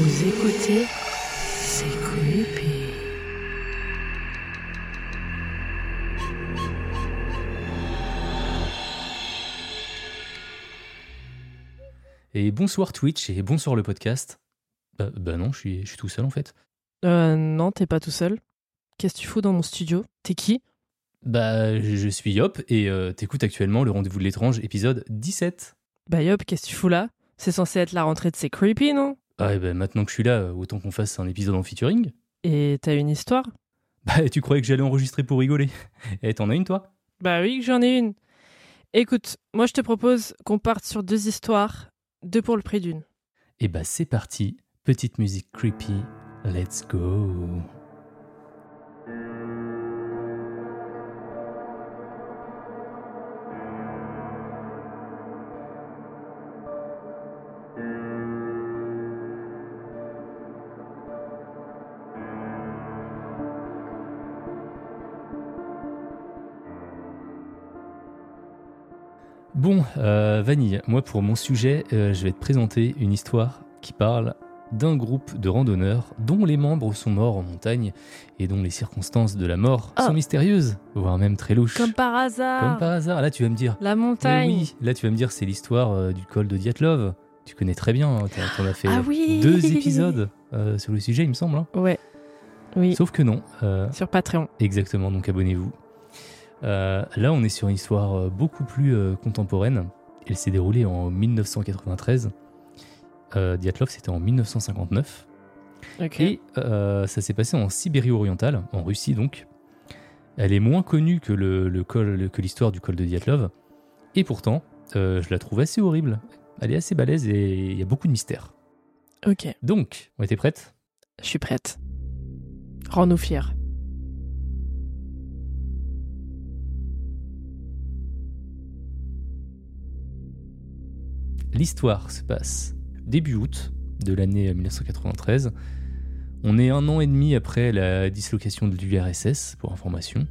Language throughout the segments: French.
Vous écoutez C'est creepy. Et bonsoir Twitch et bonsoir le podcast. Bah, bah non, je suis, je suis tout seul en fait. Euh, non, t'es pas tout seul. Qu'est-ce que tu fous dans mon studio? T'es qui? Bah, je je suis Yop et euh, t'écoutes actuellement le rendez-vous de l'étrange, épisode 17. Bah Yop, qu'est-ce que tu fous là? C'est censé être la rentrée de C'est Creepy, non? Ah, et bah maintenant que je suis là, autant qu'on fasse un épisode en featuring. Et t'as une histoire? Bah, tu croyais que j'allais enregistrer pour rigoler. Et t'en as une toi? Bah oui, que j'en ai une. Écoute, moi je te propose qu'on parte sur deux histoires, deux pour le prix d'une. Et bah, c'est parti. Petite musique creepy. Let's go. Bon, euh, Vanille, moi pour mon sujet, euh, je vais te présenter une histoire qui parle d'un groupe de randonneurs dont les membres sont morts en montagne et dont les circonstances de la mort Ah. sont mystérieuses, voire même très louches. Comme par hasard Comme par hasard, là tu vas me dire. La montagne oui, là tu vas me dire c'est l'histoire euh, du col de Diatlov. Tu connais très bien, hein, t'en as fait Ah oui deux épisodes sur le sujet, il me semble. hein. Ouais. Oui, Sauf que non. sur Patreon. Exactement, donc abonnez-vous. Euh, là, on est sur une histoire euh, beaucoup plus euh, contemporaine. Elle s'est déroulée en 1993. Euh, Diatlov, c'était en 1959. Ok. Et ça s'est passé en Sibérie orientale, en Russie donc. Elle est moins connue que, le, le col, le- que l'histoire du col de Diatlov. Et pourtant, je la trouve assez horrible. Elle est assez balèze et il y a beaucoup de mystères. Ok, Donc, on était prête je suis prête. Rends-nous fiers. L'histoire se passe début août de l'année 1993. On est un an et demi après la dislocation de l'URSS, pour information.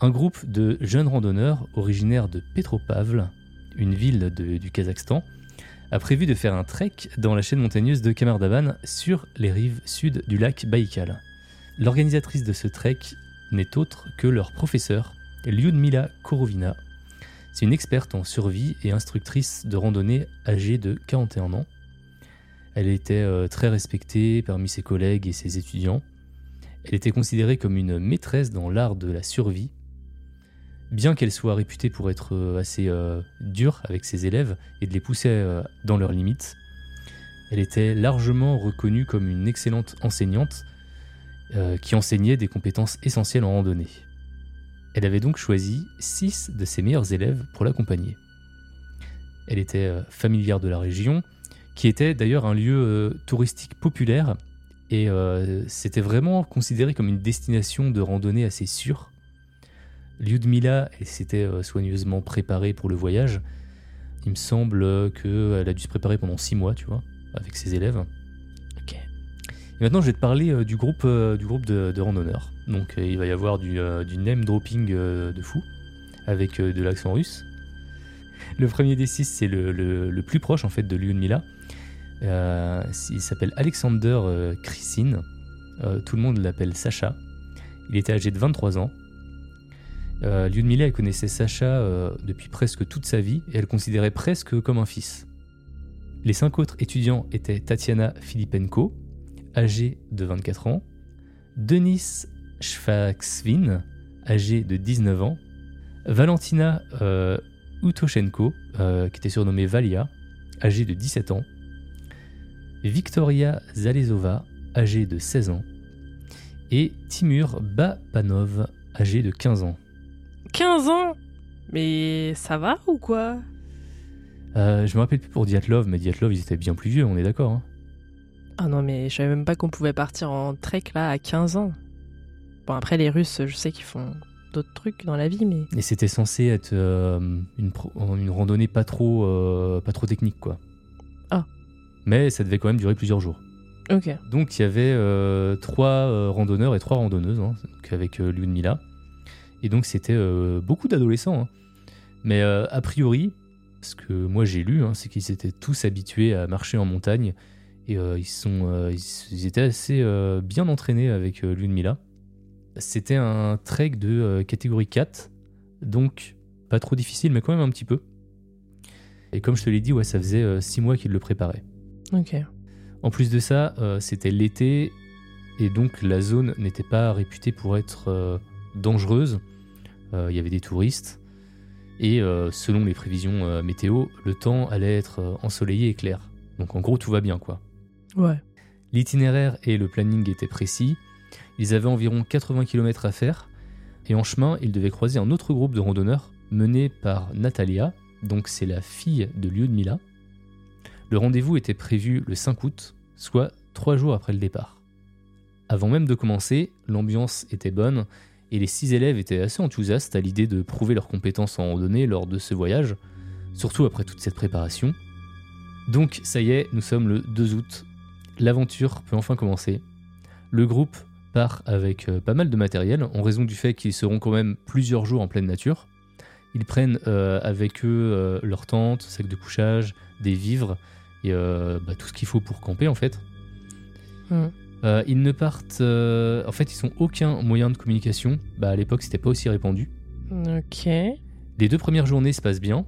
Un groupe de jeunes randonneurs originaires de Petropavl, une ville du Kazakhstan, a prévu de faire un trek dans la chaîne montagneuse de Kamardavan sur les rives sud du lac Baïkal. L'organisatrice de ce trek n'est autre que leur professeur, Lyudmila Korovina, c'est une experte en survie et instructrice de randonnée âgée de 41 ans. Elle était euh, très respectée parmi ses collègues et ses étudiants. Elle était considérée comme une maîtresse dans l'art de la survie. Bien qu'elle soit réputée pour être euh, assez euh, dure avec ses élèves et de les pousser dans leurs limites, elle était largement reconnue comme une excellente enseignante qui enseignait des compétences essentielles en randonnée. Elle avait donc choisi six de ses meilleurs élèves pour l'accompagner. Elle était euh, familière de la région, qui était d'ailleurs un lieu euh, touristique populaire, et euh, c'était vraiment considéré comme une destination de randonnée assez sûre. Lyudmila s'était soigneusement préparée pour le voyage. Il me semble qu'elle a dû se préparer pendant six mois, tu vois, avec ses élèves. Maintenant, je vais te parler euh, du groupe, euh, du groupe de, randonneurs. Donc, euh, il va y avoir du, name dropping de fou, avec de l'accent russe. Le premier des six, c'est le, le- plus proche en fait de Lyudmila. Il s'appelle Alexander euh, tout le monde l'appelle Sacha. Il était âgé de 23 ans. Lyudmila connaissait Sacha depuis presque toute sa vie et elle le considérait presque comme un fils. Les cinq autres étudiants étaient Tatiana Filipenko, âgée de 24 ans, Denis Schwaxvin, âgée de 19 ans, Valentina euh, Utoshenko, euh, qui était surnommée Valia, âgée de 17 ans, Victoria Zalezova, âgée de 16 ans, et Timur Bapanov, âgé de 15 ans. 15 ans? Mais ça va ou quoi? Euh, je me rappelle plus pour Diatlov, mais Diatlov, ils étaient bien plus vieux, on est d'accord. hein. Ah non, mais je savais même pas qu'on pouvait partir en trek là à 15 ans. Bon, après, les Russes, je sais qu'ils font d'autres trucs dans la vie, mais. Et c'était censé être euh, une, randonnée pas trop, euh, pas trop technique, quoi. Ah. Mais ça devait quand même durer plusieurs jours. Ok. Donc il y avait euh, trois randonneurs et trois randonneuses, hein, donc avec Lyudmila. Et donc c'était beaucoup d'adolescents. hein. Mais a priori, ce que moi j'ai lu, hein, c'est qu'ils étaient tous habitués à marcher en montagne. Et euh, ils, sont, euh, ils, ils étaient assez euh, bien entraînés avec Lyudmila. C'était un trek de catégorie 4, donc pas trop difficile, mais quand même un petit peu. Et comme je te l'ai dit, ouais, ça faisait euh, six mois qu'ils le préparaient. Ok. En plus de ça, euh, c'était l'été et donc la zone n'était pas réputée pour être euh, dangereuse. Euh, Il y avait des touristes et selon les prévisions météo, le temps allait être ensoleillé et clair. Donc en gros, tout va bien quoi. L'itinéraire et le planning étaient précis. Ils avaient environ 80 km à faire et en chemin, ils devaient croiser un autre groupe de randonneurs mené par Natalia, donc c'est la fille de Lyudmila. Le rendez-vous était prévu le 5 août, soit trois jours après le départ. Avant même de commencer, l'ambiance était bonne et les six élèves étaient assez enthousiastes à l'idée de prouver leurs compétences en randonnée lors de ce voyage, surtout après toute cette préparation. Donc ça y est, nous sommes le 2 août, l'aventure peut enfin commencer. Le groupe part avec euh, pas mal de matériel en raison du fait qu'ils seront quand même plusieurs jours en pleine nature. Ils prennent euh, avec eux euh, leur tente, sac de couchage, des vivres et euh, bah, tout ce qu'il faut pour camper en fait. Euh, ils ne partent. en fait, ils n'ont aucun moyen de communication. Bah, à l'époque, c'était pas aussi répandu. Ok. Les deux premières journées se passent bien.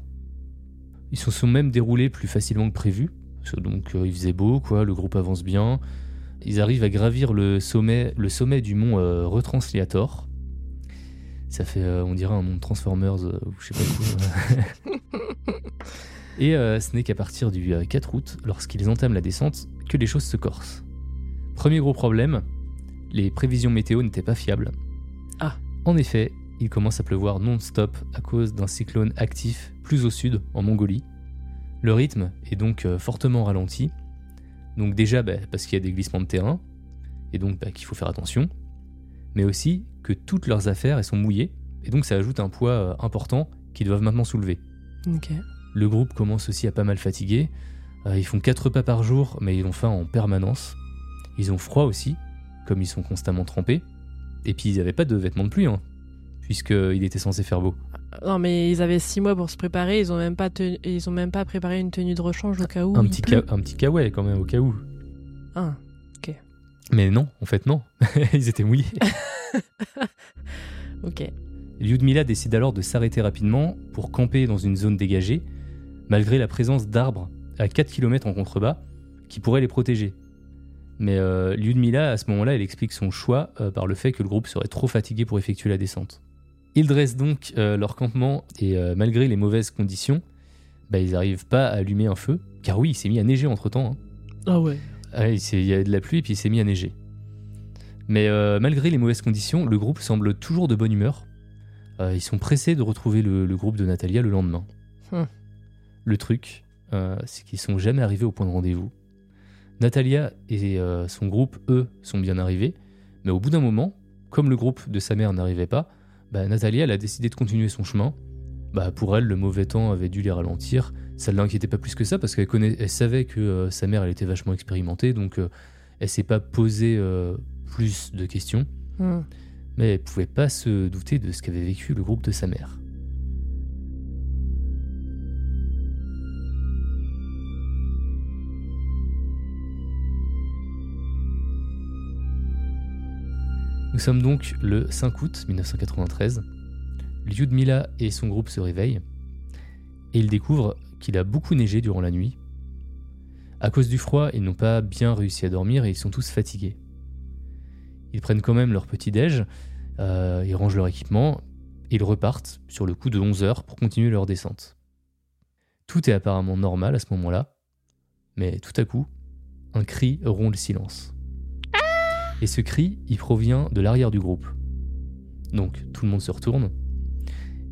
Ils se sont même déroulés plus facilement que prévu. Parce que Donc euh, il faisait beau, quoi, le groupe avance bien. Ils arrivent à gravir le sommet, le sommet du mont euh, Retransliator. Ça fait, euh, on dirait un de Transformers euh, ou je sais pas quoi. Et ce n'est qu'à partir du euh, 4 août, lorsqu'ils entament la descente, que les choses se corsent. Premier gros problème, les prévisions météo n'étaient pas fiables. Ah. En effet, il commence à pleuvoir non-stop à cause d'un cyclone actif plus au sud, en Mongolie. Le rythme est donc euh, fortement ralenti. Donc déjà bah, parce qu'il y a des glissements de terrain, et donc bah, qu'il faut faire attention. Mais aussi que toutes leurs affaires elles sont mouillées, et donc ça ajoute un poids euh, important qu'ils doivent maintenant soulever. Le groupe commence aussi à pas mal fatiguer. Euh, ils font 4 repas par jour, mais ils ont faim en permanence. Ils ont froid aussi, comme ils sont constamment trempés. Et puis ils n'avaient pas de vêtements de pluie, hein, puisqu'il était censé faire beau. Non, mais ils avaient six mois pour se préparer. Ils ont même pas, tenu- ils ont même pas préparé une tenue de rechange au cas où. un, petit ca- un petit kawaii quand même, au cas où. Ah. Mais non, en fait non. ils étaient mouillés. Ok. Lyudmila décide alors de s'arrêter rapidement pour camper dans une zone dégagée, malgré la présence d'arbres à 4 km en contrebas qui pourraient les protéger. Mais euh, Lyudmila, à ce moment-là, elle explique son choix euh, par le fait que le groupe serait trop fatigué pour effectuer la descente. Ils dressent donc euh, leur campement et euh, malgré les mauvaises conditions, bah, ils n'arrivent pas à allumer un feu, car oui, il s'est mis à neiger entre-temps. hein. Ah ouais. Ah, il y a de la pluie et puis il s'est mis à neiger. Mais euh, malgré les mauvaises conditions, le groupe semble toujours de bonne humeur. Ils sont pressés de retrouver le, le groupe de Natalia le lendemain. Hmm. Le truc, c'est qu'ils sont jamais arrivés au point de rendez-vous. Natalia et son groupe, eux, sont bien arrivés, mais au bout d'un moment, comme le groupe de sa mère n'arrivait pas, bah, Natalia elle a décidé de continuer son chemin. Bah, pour elle, le mauvais temps avait dû les ralentir. Ça ne l'inquiétait pas plus que ça parce qu'elle connaît- elle savait que euh, sa mère elle était vachement expérimentée, donc euh, elle s'est pas posé euh, plus de questions, Hmm. mais elle pouvait pas se douter de ce qu'avait vécu le groupe de sa mère. Sommes donc le 5 août 1993. Lyudmila et son groupe se réveillent et ils découvrent qu'il a beaucoup neigé durant la nuit. À cause du froid, ils n'ont pas bien réussi à dormir et ils sont tous fatigués. Ils prennent quand même leur petit-déj, euh, ils rangent leur équipement et ils repartent sur le coup de 11 heures pour continuer leur descente. Tout est apparemment normal à ce moment-là, mais tout à coup, un cri rompt le silence. Et ce cri, il provient de l'arrière du groupe. Donc tout le monde se retourne.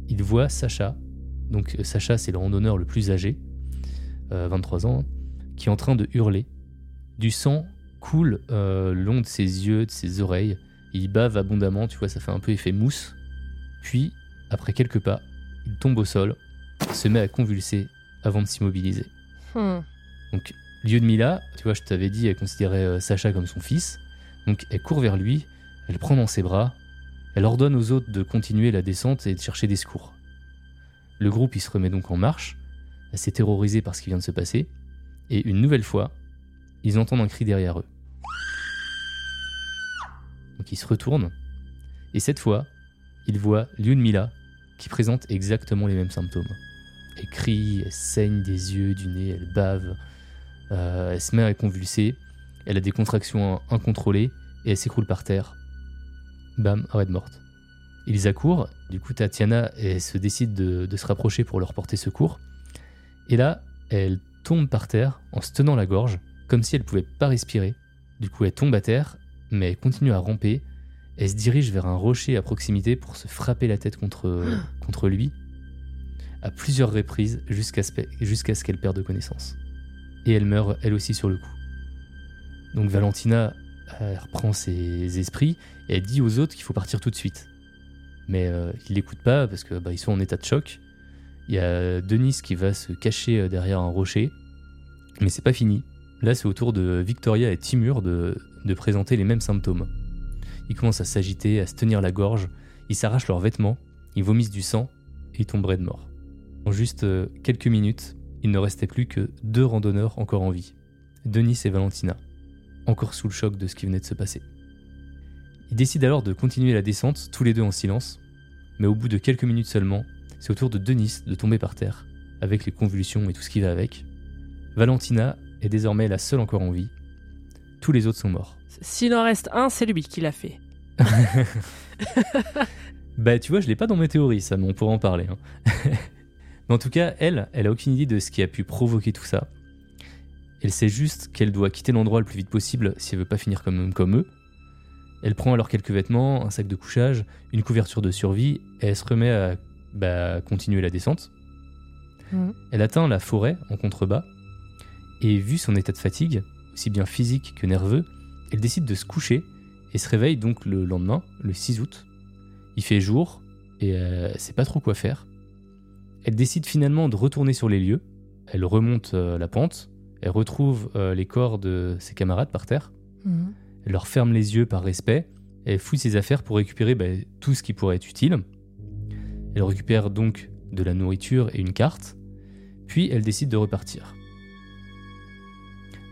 Il voit Sacha, donc Sacha c'est le randonneur le plus âgé, euh, 23 ans, qui est en train de hurler. Du sang coule euh, le long de ses yeux, de ses oreilles. Il bave abondamment, tu vois, ça fait un peu effet mousse. Puis, après quelques pas, il tombe au sol, se met à convulser avant de s'immobiliser. Hmm. Donc, lieu de Mila, tu vois, je t'avais dit, elle considérait euh, Sacha comme son fils. Donc, elle court vers lui, elle le prend dans ses bras, elle ordonne aux autres de continuer la descente et de chercher des secours. Le groupe, il se remet donc en marche, assez terrorisé par ce qui vient de se passer, et une nouvelle fois, ils entendent un cri derrière eux. Donc, ils se retournent, et cette fois, ils voient Lyudmila qui présente exactement les mêmes symptômes. Elle crie, elle saigne des yeux, du nez, elle bave, euh, elle se met à convulser, elle a des contractions incontrôlées et elle s'écroule par terre. Bam, arrêt de morte. Ils accourent, du coup Tatiana elle se décide de, de se rapprocher pour leur porter secours. Et là, elle tombe par terre en se tenant la gorge, comme si elle pouvait pas respirer. Du coup, elle tombe à terre, mais elle continue à ramper. Elle se dirige vers un rocher à proximité pour se frapper la tête contre, contre lui, à plusieurs reprises jusqu'à ce, jusqu'à ce qu'elle perde connaissance. Et elle meurt elle aussi sur le coup. Donc Valentina elle reprend ses esprits et elle dit aux autres qu'il faut partir tout de suite. Mais euh, ils l'écoutent pas parce que bah, ils sont en état de choc. Il y a Denis qui va se cacher euh, derrière un rocher, mais c'est pas fini. Là, c'est au tour de Victoria et Timur de, de présenter les mêmes symptômes. Ils commencent à s'agiter, à se tenir la gorge, ils s'arrachent leurs vêtements, ils vomissent du sang et ils tomberaient de mort. En juste euh, quelques minutes, il ne restait plus que deux randonneurs encore en vie, Denis et Valentina, encore sous le choc de ce qui venait de se passer. Ils décident alors de continuer la descente, tous les deux en silence, mais au bout de quelques minutes seulement, c'est au tour de Denis de tomber par terre, avec les convulsions et tout ce qui va avec. Valentina est désormais la seule encore en vie. Tous les autres sont morts. S'il en reste un, c'est lui qui l'a fait. Bah tu vois, je l'ai pas dans mes théories, ça, mais on pourra en parler. hein. mais en tout cas, elle, elle a aucune idée de ce qui a pu provoquer tout ça. Elle sait juste qu'elle doit quitter l'endroit le plus vite possible si elle veut pas finir comme, comme eux. Elle prend alors quelques vêtements, un sac de couchage, une couverture de survie, et elle se remet à bah, continuer la descente. Mhm. Elle atteint la forêt en contrebas, et vu son état de fatigue, aussi bien physique que nerveux, elle décide de se coucher et se réveille donc le lendemain, le 6 août. Il fait jour et euh, elle sait pas trop quoi faire. Elle décide finalement de retourner sur les lieux. Elle remonte euh, la pente, elle retrouve euh, les corps de ses camarades par terre, Mhm. elle leur ferme les yeux par respect, elle fouille ses affaires pour récupérer bah, tout ce qui pourrait être utile. Elle récupère donc de la nourriture et une carte, puis elle décide de repartir.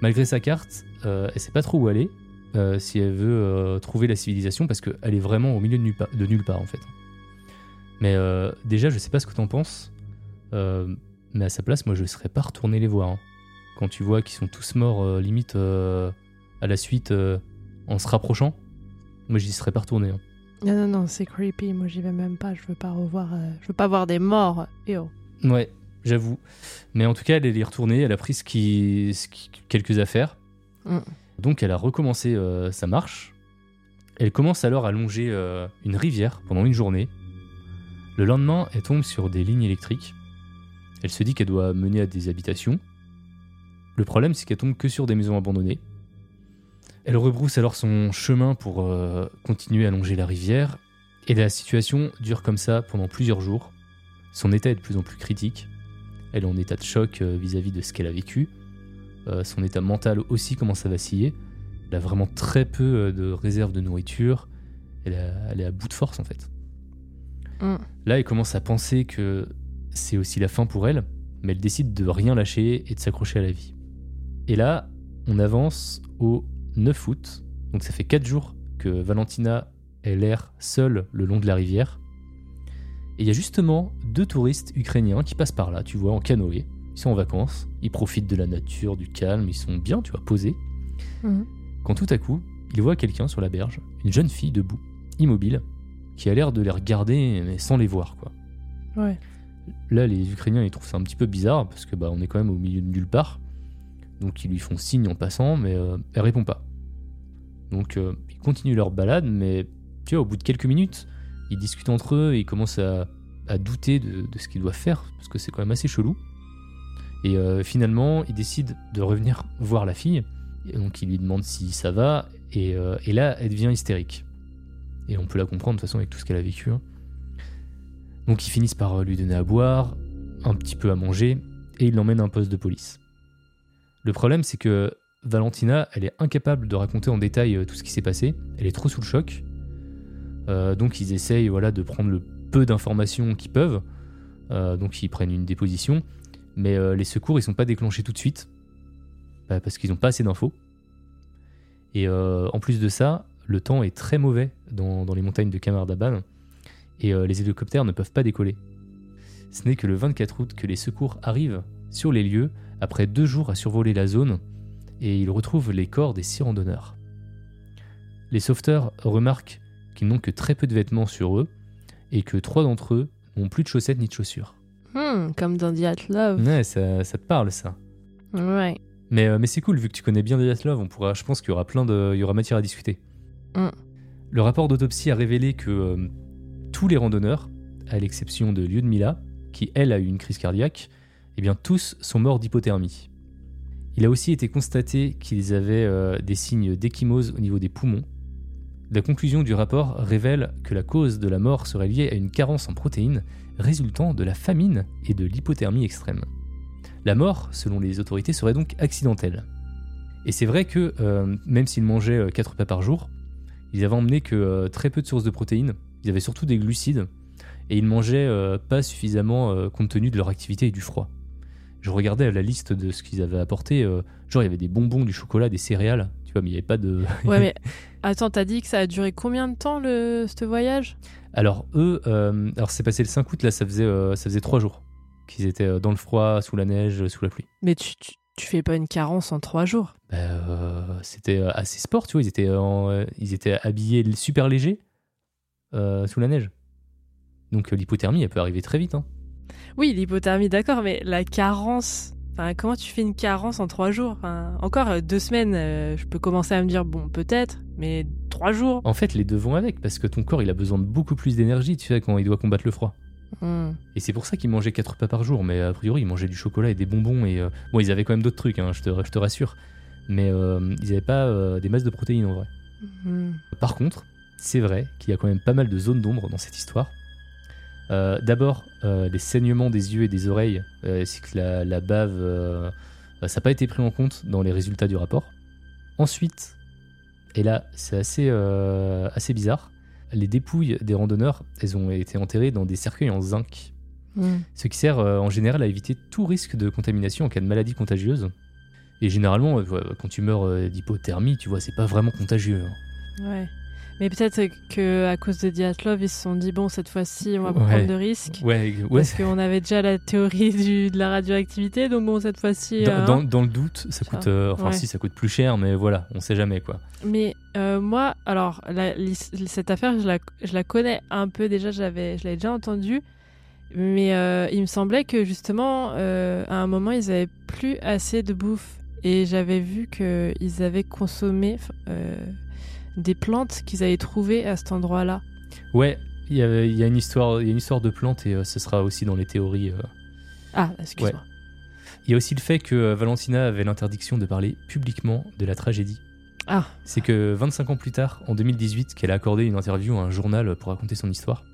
Malgré sa carte, euh, elle sait pas trop où aller, euh, si elle veut euh, trouver la civilisation, parce qu'elle est vraiment au milieu de nulle, part, de nulle part en fait. Mais déjà, je sais pas ce que t'en penses, mais à sa place, moi je serais pas retourné les voir. hein. Quand tu vois qu'ils sont tous morts, euh, limite euh, à la suite, euh, en se rapprochant, moi j'y serais pas retourné. hein. Non, non, non, c'est creepy. Moi, j'y vais même pas. Je veux pas revoir. euh, Je veux pas voir des morts. Et oh. Ouais, j'avoue. Mais en tout cas, elle est retournée, elle a pris ce qui, ce qui- quelques affaires. Mm. Donc elle a recommencé euh, sa marche. Elle commence alors à longer euh, une rivière pendant une journée. Le lendemain, elle tombe sur des lignes électriques. Elle se dit qu'elle doit mener à des habitations. Le problème, c'est qu'elle tombe que sur des maisons abandonnées. Elle rebrousse alors son chemin pour euh, continuer à longer la rivière. Et la situation dure comme ça pendant plusieurs jours. Son état est de plus en plus critique. Elle est en état de choc euh, vis-à-vis de ce qu'elle a vécu. Euh, son état mental aussi commence à vaciller. Elle a vraiment très peu de réserves de nourriture. Elle, a- elle est à bout de force en fait. Mm. Là, elle commence à penser que c'est aussi la fin pour elle, mais elle décide de rien lâcher et de s'accrocher à la vie. Et là, on avance au 9 août. Donc ça fait 4 jours que Valentina est l'air seule le long de la rivière. Et il y a justement deux touristes ukrainiens qui passent par là, tu vois, en canoë. Ils ils sont en vacances, ils profitent de la nature, du calme, ils sont bien, tu vois, posés. Mhm. Quand tout à coup, ils voient quelqu'un sur la berge, une jeune fille debout, immobile, qui a l'air de les regarder mais sans les voir, quoi. Ouais. Là, les Ukrainiens, ils trouvent ça un petit peu bizarre parce que bah, on est quand même au milieu de nulle part. Donc ils lui font signe en passant, mais euh, elle répond pas. Donc euh, ils continuent leur balade, mais tu vois, au bout de quelques minutes, ils discutent entre eux et ils commencent à, douter de, ce qu'ils doivent faire parce que c'est quand même assez chelou. Et euh, finalement, ils décident de revenir voir la fille. Et donc ils lui demandent si ça va, et, et là, elle devient hystérique. Et on peut la comprendre de toute façon avec tout ce qu'elle a vécu. hein. Donc ils finissent par lui donner à boire, un petit peu à manger, et ils l'emmènent à un poste de police. Le problème, c'est que Valentina, elle est incapable de raconter en détail euh, tout ce qui s'est passé. Elle est trop sous le choc. Euh, donc ils essayent voilà, de prendre le peu d'informations qu'ils peuvent. Euh, donc ils prennent une déposition. Mais les secours, ils sont pas déclenchés tout de suite. Bah, parce qu'ils n'ont pas assez d'infos. Et en plus de ça, le temps est très mauvais dans, les montagnes de Kamardaban. Et les hélicoptères ne peuvent pas décoller. Ce n'est que le 24 août que les secours arrivent sur les lieux après deux jours à survoler la zone et ils retrouvent les corps des six randonneurs. Les sauveteurs remarquent qu'ils n'ont que très peu de vêtements sur eux et que trois d'entre eux n'ont plus de chaussettes ni de chaussures. Hmm, comme dans The Love. Ouais, ça, ça te parle ça. Ouais. Mais, euh, mais c'est cool, vu que tu connais bien Love, on pourra, je pense qu'il y aura plein de, il y aura matière à discuter. Mm. Le rapport d'autopsie a révélé que euh, tous les randonneurs, à l'exception de Lyudmila, qui elle a eu une crise cardiaque, eh bien tous sont morts d'hypothermie. Il a aussi été constaté qu'ils avaient euh, des signes d'échymose au niveau des poumons. La conclusion du rapport révèle que la cause de la mort serait liée à une carence en protéines résultant de la famine et de l'hypothermie extrême. La mort, selon les autorités, serait donc accidentelle. Et c'est vrai que, euh, même s'ils mangeaient 4 repas par jour, ils avaient emmené que euh, très peu de sources de protéines. Ils avaient surtout des glucides. Et ils mangeaient euh, pas suffisamment euh, compte tenu de leur activité et du froid. Je regardais la liste de ce qu'ils avaient apporté. euh, genre, il y avait des bonbons, du chocolat, des céréales. Tu vois, mais il n'y avait pas de. Ouais, mais attends, t'as dit que ça a duré combien de temps le ce voyage? Alors, eux, euh, alors c'est passé le 5 août, là, ça faisait, euh, ça faisait 3 jours qu'ils étaient euh, dans le froid, sous la neige, sous la pluie. Mais tu, tu, tu fais pas une carence en trois jours? Bah, c'était assez sport, tu vois. Ils étaient, en, ils étaient habillés super légers sous la neige. Donc l'hypothermie, elle peut arriver très vite. hein. Oui, l'hypothermie, d'accord, mais la carence. Enfin, comment tu fais une carence en trois jours? Enfin, Encore euh, deux semaines, euh, je peux commencer à me dire, bon, peut-être, mais trois jours? En fait, les deux vont avec, parce que ton corps, il a besoin de beaucoup plus d'énergie, tu sais, quand il doit combattre le froid. Hmm. Et c'est pour ça qu'ils mangeaient 4 repas par jour, mais a priori, ils mangeaient du chocolat et des bonbons. Et euh, bon, ils avaient quand même d'autres trucs, hein, je, te, je te rassure. Mais euh, ils n'avaient pas des masses de protéines en vrai. Hmm. Par contre, c'est vrai qu'il y a quand même pas mal de zones d'ombre dans cette histoire. Euh, D'abord, euh, les saignements des yeux et des oreilles, euh, ainsi que la, la bave, ça n'a pas été pris en compte dans les résultats du rapport. Ensuite, et là c'est assez, assez bizarre, les dépouilles des randonneurs, elles ont été enterrées dans des cercueils en zinc, Hmm. ce qui sert en général à éviter tout risque de contamination en cas de maladie contagieuse. Et généralement, quand tu meurs d'hypothermie, tu vois, c'est pas vraiment contagieux. hein. Ouais. Mais peut-être que à cause de Diatlov, ils se sont dit, bon, cette fois-ci, on va pas Ouais. prendre de risques. Ouais, ouais, Parce qu'on avait déjà la théorie du, de la radioactivité, donc bon, cette fois-ci. Dans, euh, dans- dans le doute, ça Ça, coûte. euh, enfin, si, ça coûte plus cher, mais voilà, on sait jamais quoi. Mais euh, moi, alors, la- cette affaire, je la, je la connais un peu déjà, je l'avais je l'avais déjà entendue. Mais il me semblait que justement, à un moment, ils avaient plus assez de bouffe. Et j'avais vu qu'ils avaient consommé euh, des plantes qu'ils avaient trouvées à cet endroit-là. Ouais, il y, il y a une histoire, il y a une histoire de plantes et euh, ce sera aussi dans les théories. euh. Ah, excuse-moi. Il y a aussi le fait que euh, Valentina avait l'interdiction de parler publiquement de la tragédie. Ah, C'est que 25 ans plus tard, en 2018, qu'elle a accordé une interview à un journal pour raconter son histoire.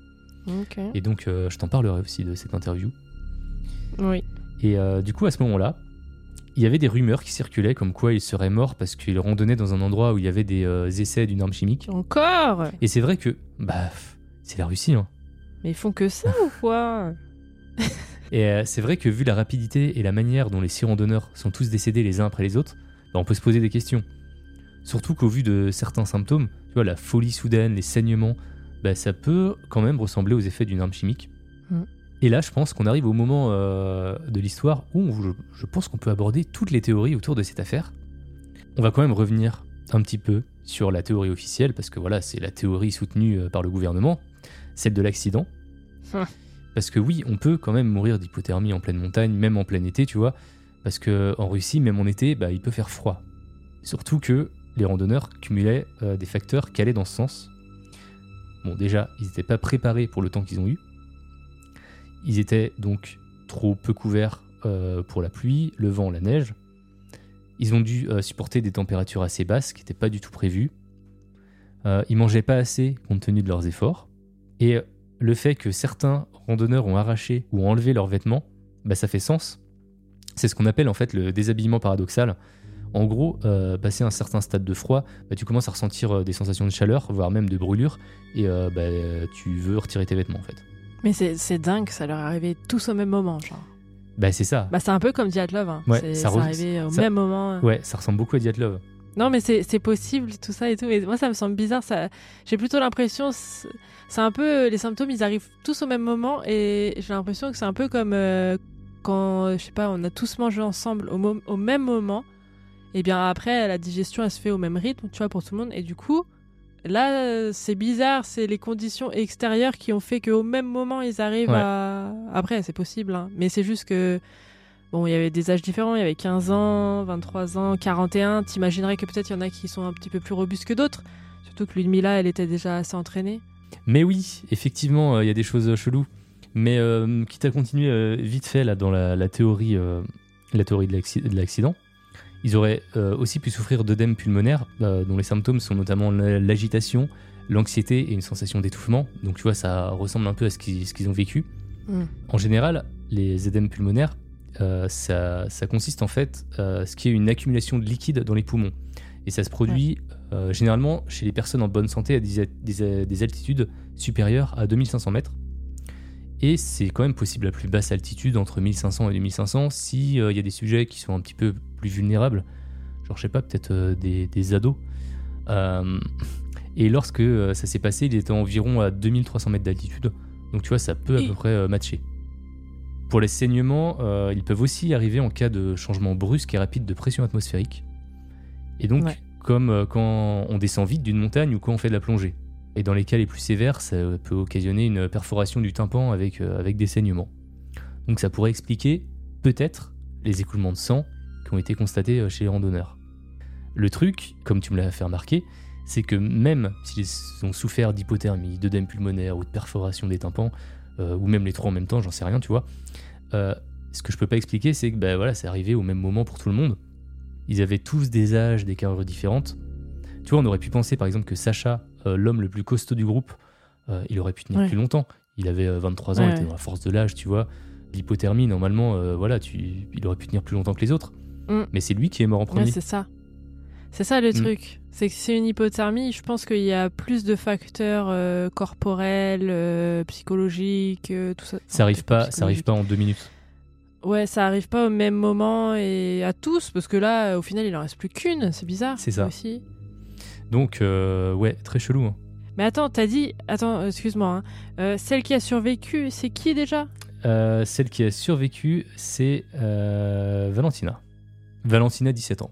Et donc, je t'en parlerai aussi de cette interview. Oui. Et du coup, à ce moment-là, il y avait des rumeurs qui circulaient comme quoi il serait mort parce qu'il randonnait dans un endroit où il y avait des euh, essais d'une arme chimique. Encore? Et c'est vrai que, bah, c'est la Russie, hein. Mais ils font que ça ou quoi? Et euh, c'est vrai que vu la rapidité et la manière dont les six randonneurs sont tous décédés les uns après les autres, bah, on peut se poser des questions. Surtout qu'au vu de certains symptômes, tu vois, la folie soudaine, les saignements, bah, ça peut quand même ressembler aux effets d'une arme chimique. Mm. Et là, je pense qu'on arrive au moment euh, de l'histoire où je, je pense qu'on peut aborder toutes les théories autour de cette affaire. On va quand même revenir un petit peu sur la théorie officielle, parce que voilà, c'est la théorie soutenue euh, par le gouvernement, celle de l'accident. Hum. Parce que oui, on peut quand même mourir d'hypothermie en pleine montagne, même en plein été, tu vois. Parce que en Russie, même en été, bah, il peut faire froid. Surtout que les randonneurs cumulaient euh, des facteurs qui allaient dans ce sens. Bon, déjà, ils n'étaient pas préparés pour le temps qu'ils ont eu. Ils étaient donc trop peu couverts euh, pour la pluie, le vent, la neige. Ils ont dû euh, supporter des températures assez basses qui n'étaient pas du tout prévues. Euh, ils mangeaient pas assez compte tenu de leurs efforts. Et le fait que certains randonneurs ont arraché ou enlevé leurs vêtements, bah, ça fait sens. C'est ce qu'on appelle en fait le déshabillement paradoxal. En gros, euh, passé un certain stade de froid, bah, tu commences à ressentir des sensations de chaleur, voire même de brûlure, et bah, tu veux retirer tes vêtements en fait. Mais c'est dingue que ça leur est arrivé tous au même moment, genre. Bah c'est ça. Bah, c'est un peu comme Diatlov. Hein. Ouais, c'est arrivé au ça- même moment. Ouais, ça ressemble beaucoup à Diatlov. Non, mais c'est c'est possible, tout ça et tout. Mais moi, ça me semble bizarre. Ça... J'ai plutôt l'impression. C'est c'est un peu. Les symptômes, ils arrivent tous au même moment. Et j'ai l'impression que c'est un peu comme euh, quand, je sais pas, on a tous mangé ensemble au, au même moment. Et bien après, la digestion, elle se fait au même rythme, tu vois, pour tout le monde. Et du coup, là, c'est bizarre. C'est les conditions extérieures qui ont fait qu'au même moment, ils arrivent Ouais. à. Après, c'est possible. hein. Mais c'est juste que. Bon, il y avait des âges différents, il y avait 15 ans, 23 ans, 41. T'imaginerais que peut-être il y en a qui sont un petit peu plus robustes que d'autres. Surtout que Ludmilla, elle était déjà assez entraînée. Mais oui, effectivement, euh, il y a des choses euh, cheloues. Mais euh, quitte à continuer euh, vite fait là dans la, la théorie, la théorie de l'accident, ils auraient euh, aussi pu souffrir d'œdème pulmonaire, euh, dont les symptômes sont notamment la- l'agitation, l'anxiété et une sensation d'étouffement. Donc tu vois, ça ressemble un peu à ce qu'ils ont vécu. Mm. En général, les édèmes pulmonaires, euh, ça, ça consiste en fait à ce qui est une accumulation de liquide dans les poumons. Et ça se produit généralement chez les personnes en bonne santé à des, des- des altitudes supérieures à 2500 mètres. Et c'est quand même possible à plus basse altitude, entre 1500 et 2500, s'il y a des sujets qui sont un petit peu plus vulnérables. Genre, je sais pas, peut-être euh, des, des ados. Euh, et lorsque euh, ça s'est passé, il était environ à 2300 mètres d'altitude. Donc tu vois, ça peut à Et- peu près euh, matcher. Pour les saignements, euh, ils peuvent aussi arriver en cas de changement brusque et rapide de pression atmosphérique. Et donc, Ouais. comme euh, quand on descend vite d'une montagne ou quand on fait de la plongée. Et dans les cas les plus sévères, ça peut occasionner une perforation du tympan avec, euh, avec des saignements. Donc ça pourrait expliquer peut-être les écoulements de sang qui ont été constatés euh, chez les randonneurs. Le truc, comme tu me l'as fait remarquer, c'est que même s'ils ont souffert d'hypothermie, d'œdème pulmonaire ou de perforation des tympans, euh, ou même les trois en même temps, j'en sais rien, tu vois, ce que je peux pas expliquer, c'est que bah, voilà, c'est arrivé au même moment pour tout le monde. Ils avaient tous des âges, des carrures différentes. Tu vois, on aurait pu penser par exemple que Sacha, l'homme le plus costaud du groupe, euh, il aurait pu tenir Ouais. plus longtemps. Il avait euh, 23 ans, Ouais, il était dans la force de l'âge, tu vois. L'hypothermie, normalement, euh, voilà, tu, il aurait pu tenir plus longtemps que les autres. Mm. Mais c'est lui qui est mort en Ouais, premier. c'est ça. C'est ça le Mm. truc. C'est que c'est une hypothermie, je pense qu'il y a plus de facteurs euh, corporels, euh, psychologiques, euh, tout ça. ça arrive pas, ça arrive pas en deux minutes. Ouais, ça arrive pas au même moment et à tous, parce que là, au final, il en reste plus qu'une. C'est bizarre. C'est ça. Aussi. Donc, euh, ouais, très chelou. hein. Mais attends, t'as dit. Attends, excuse-moi. hein. Euh, celle qui a survécu, c'est qui déjà? Euh, celle qui a survécu, c'est Valentina. Valentina, 17 ans.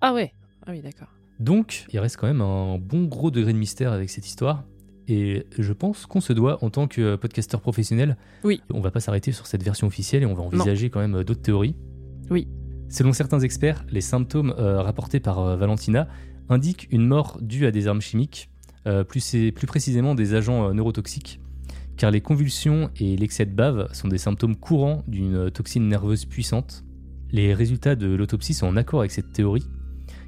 Ah ouais. Ah oui, d'accord. Donc, il reste quand même un bon gros degré de mystère avec cette histoire. Et je pense qu'on se doit, en tant que podcasteur professionnel, Oui. on va pas s'arrêter sur cette version officielle et on va envisager quand même d'autres théories. Oui. Selon certains experts, les symptômes euh, rapportés par euh, Valentina indiquent une mort due à des armes chimiques, euh, plus, plus précisément des agents euh, neurotoxiques, car les convulsions et l'excès de bave sont des symptômes courants d'une euh, toxine nerveuse puissante. Les résultats de l'autopsie sont en accord avec cette théorie,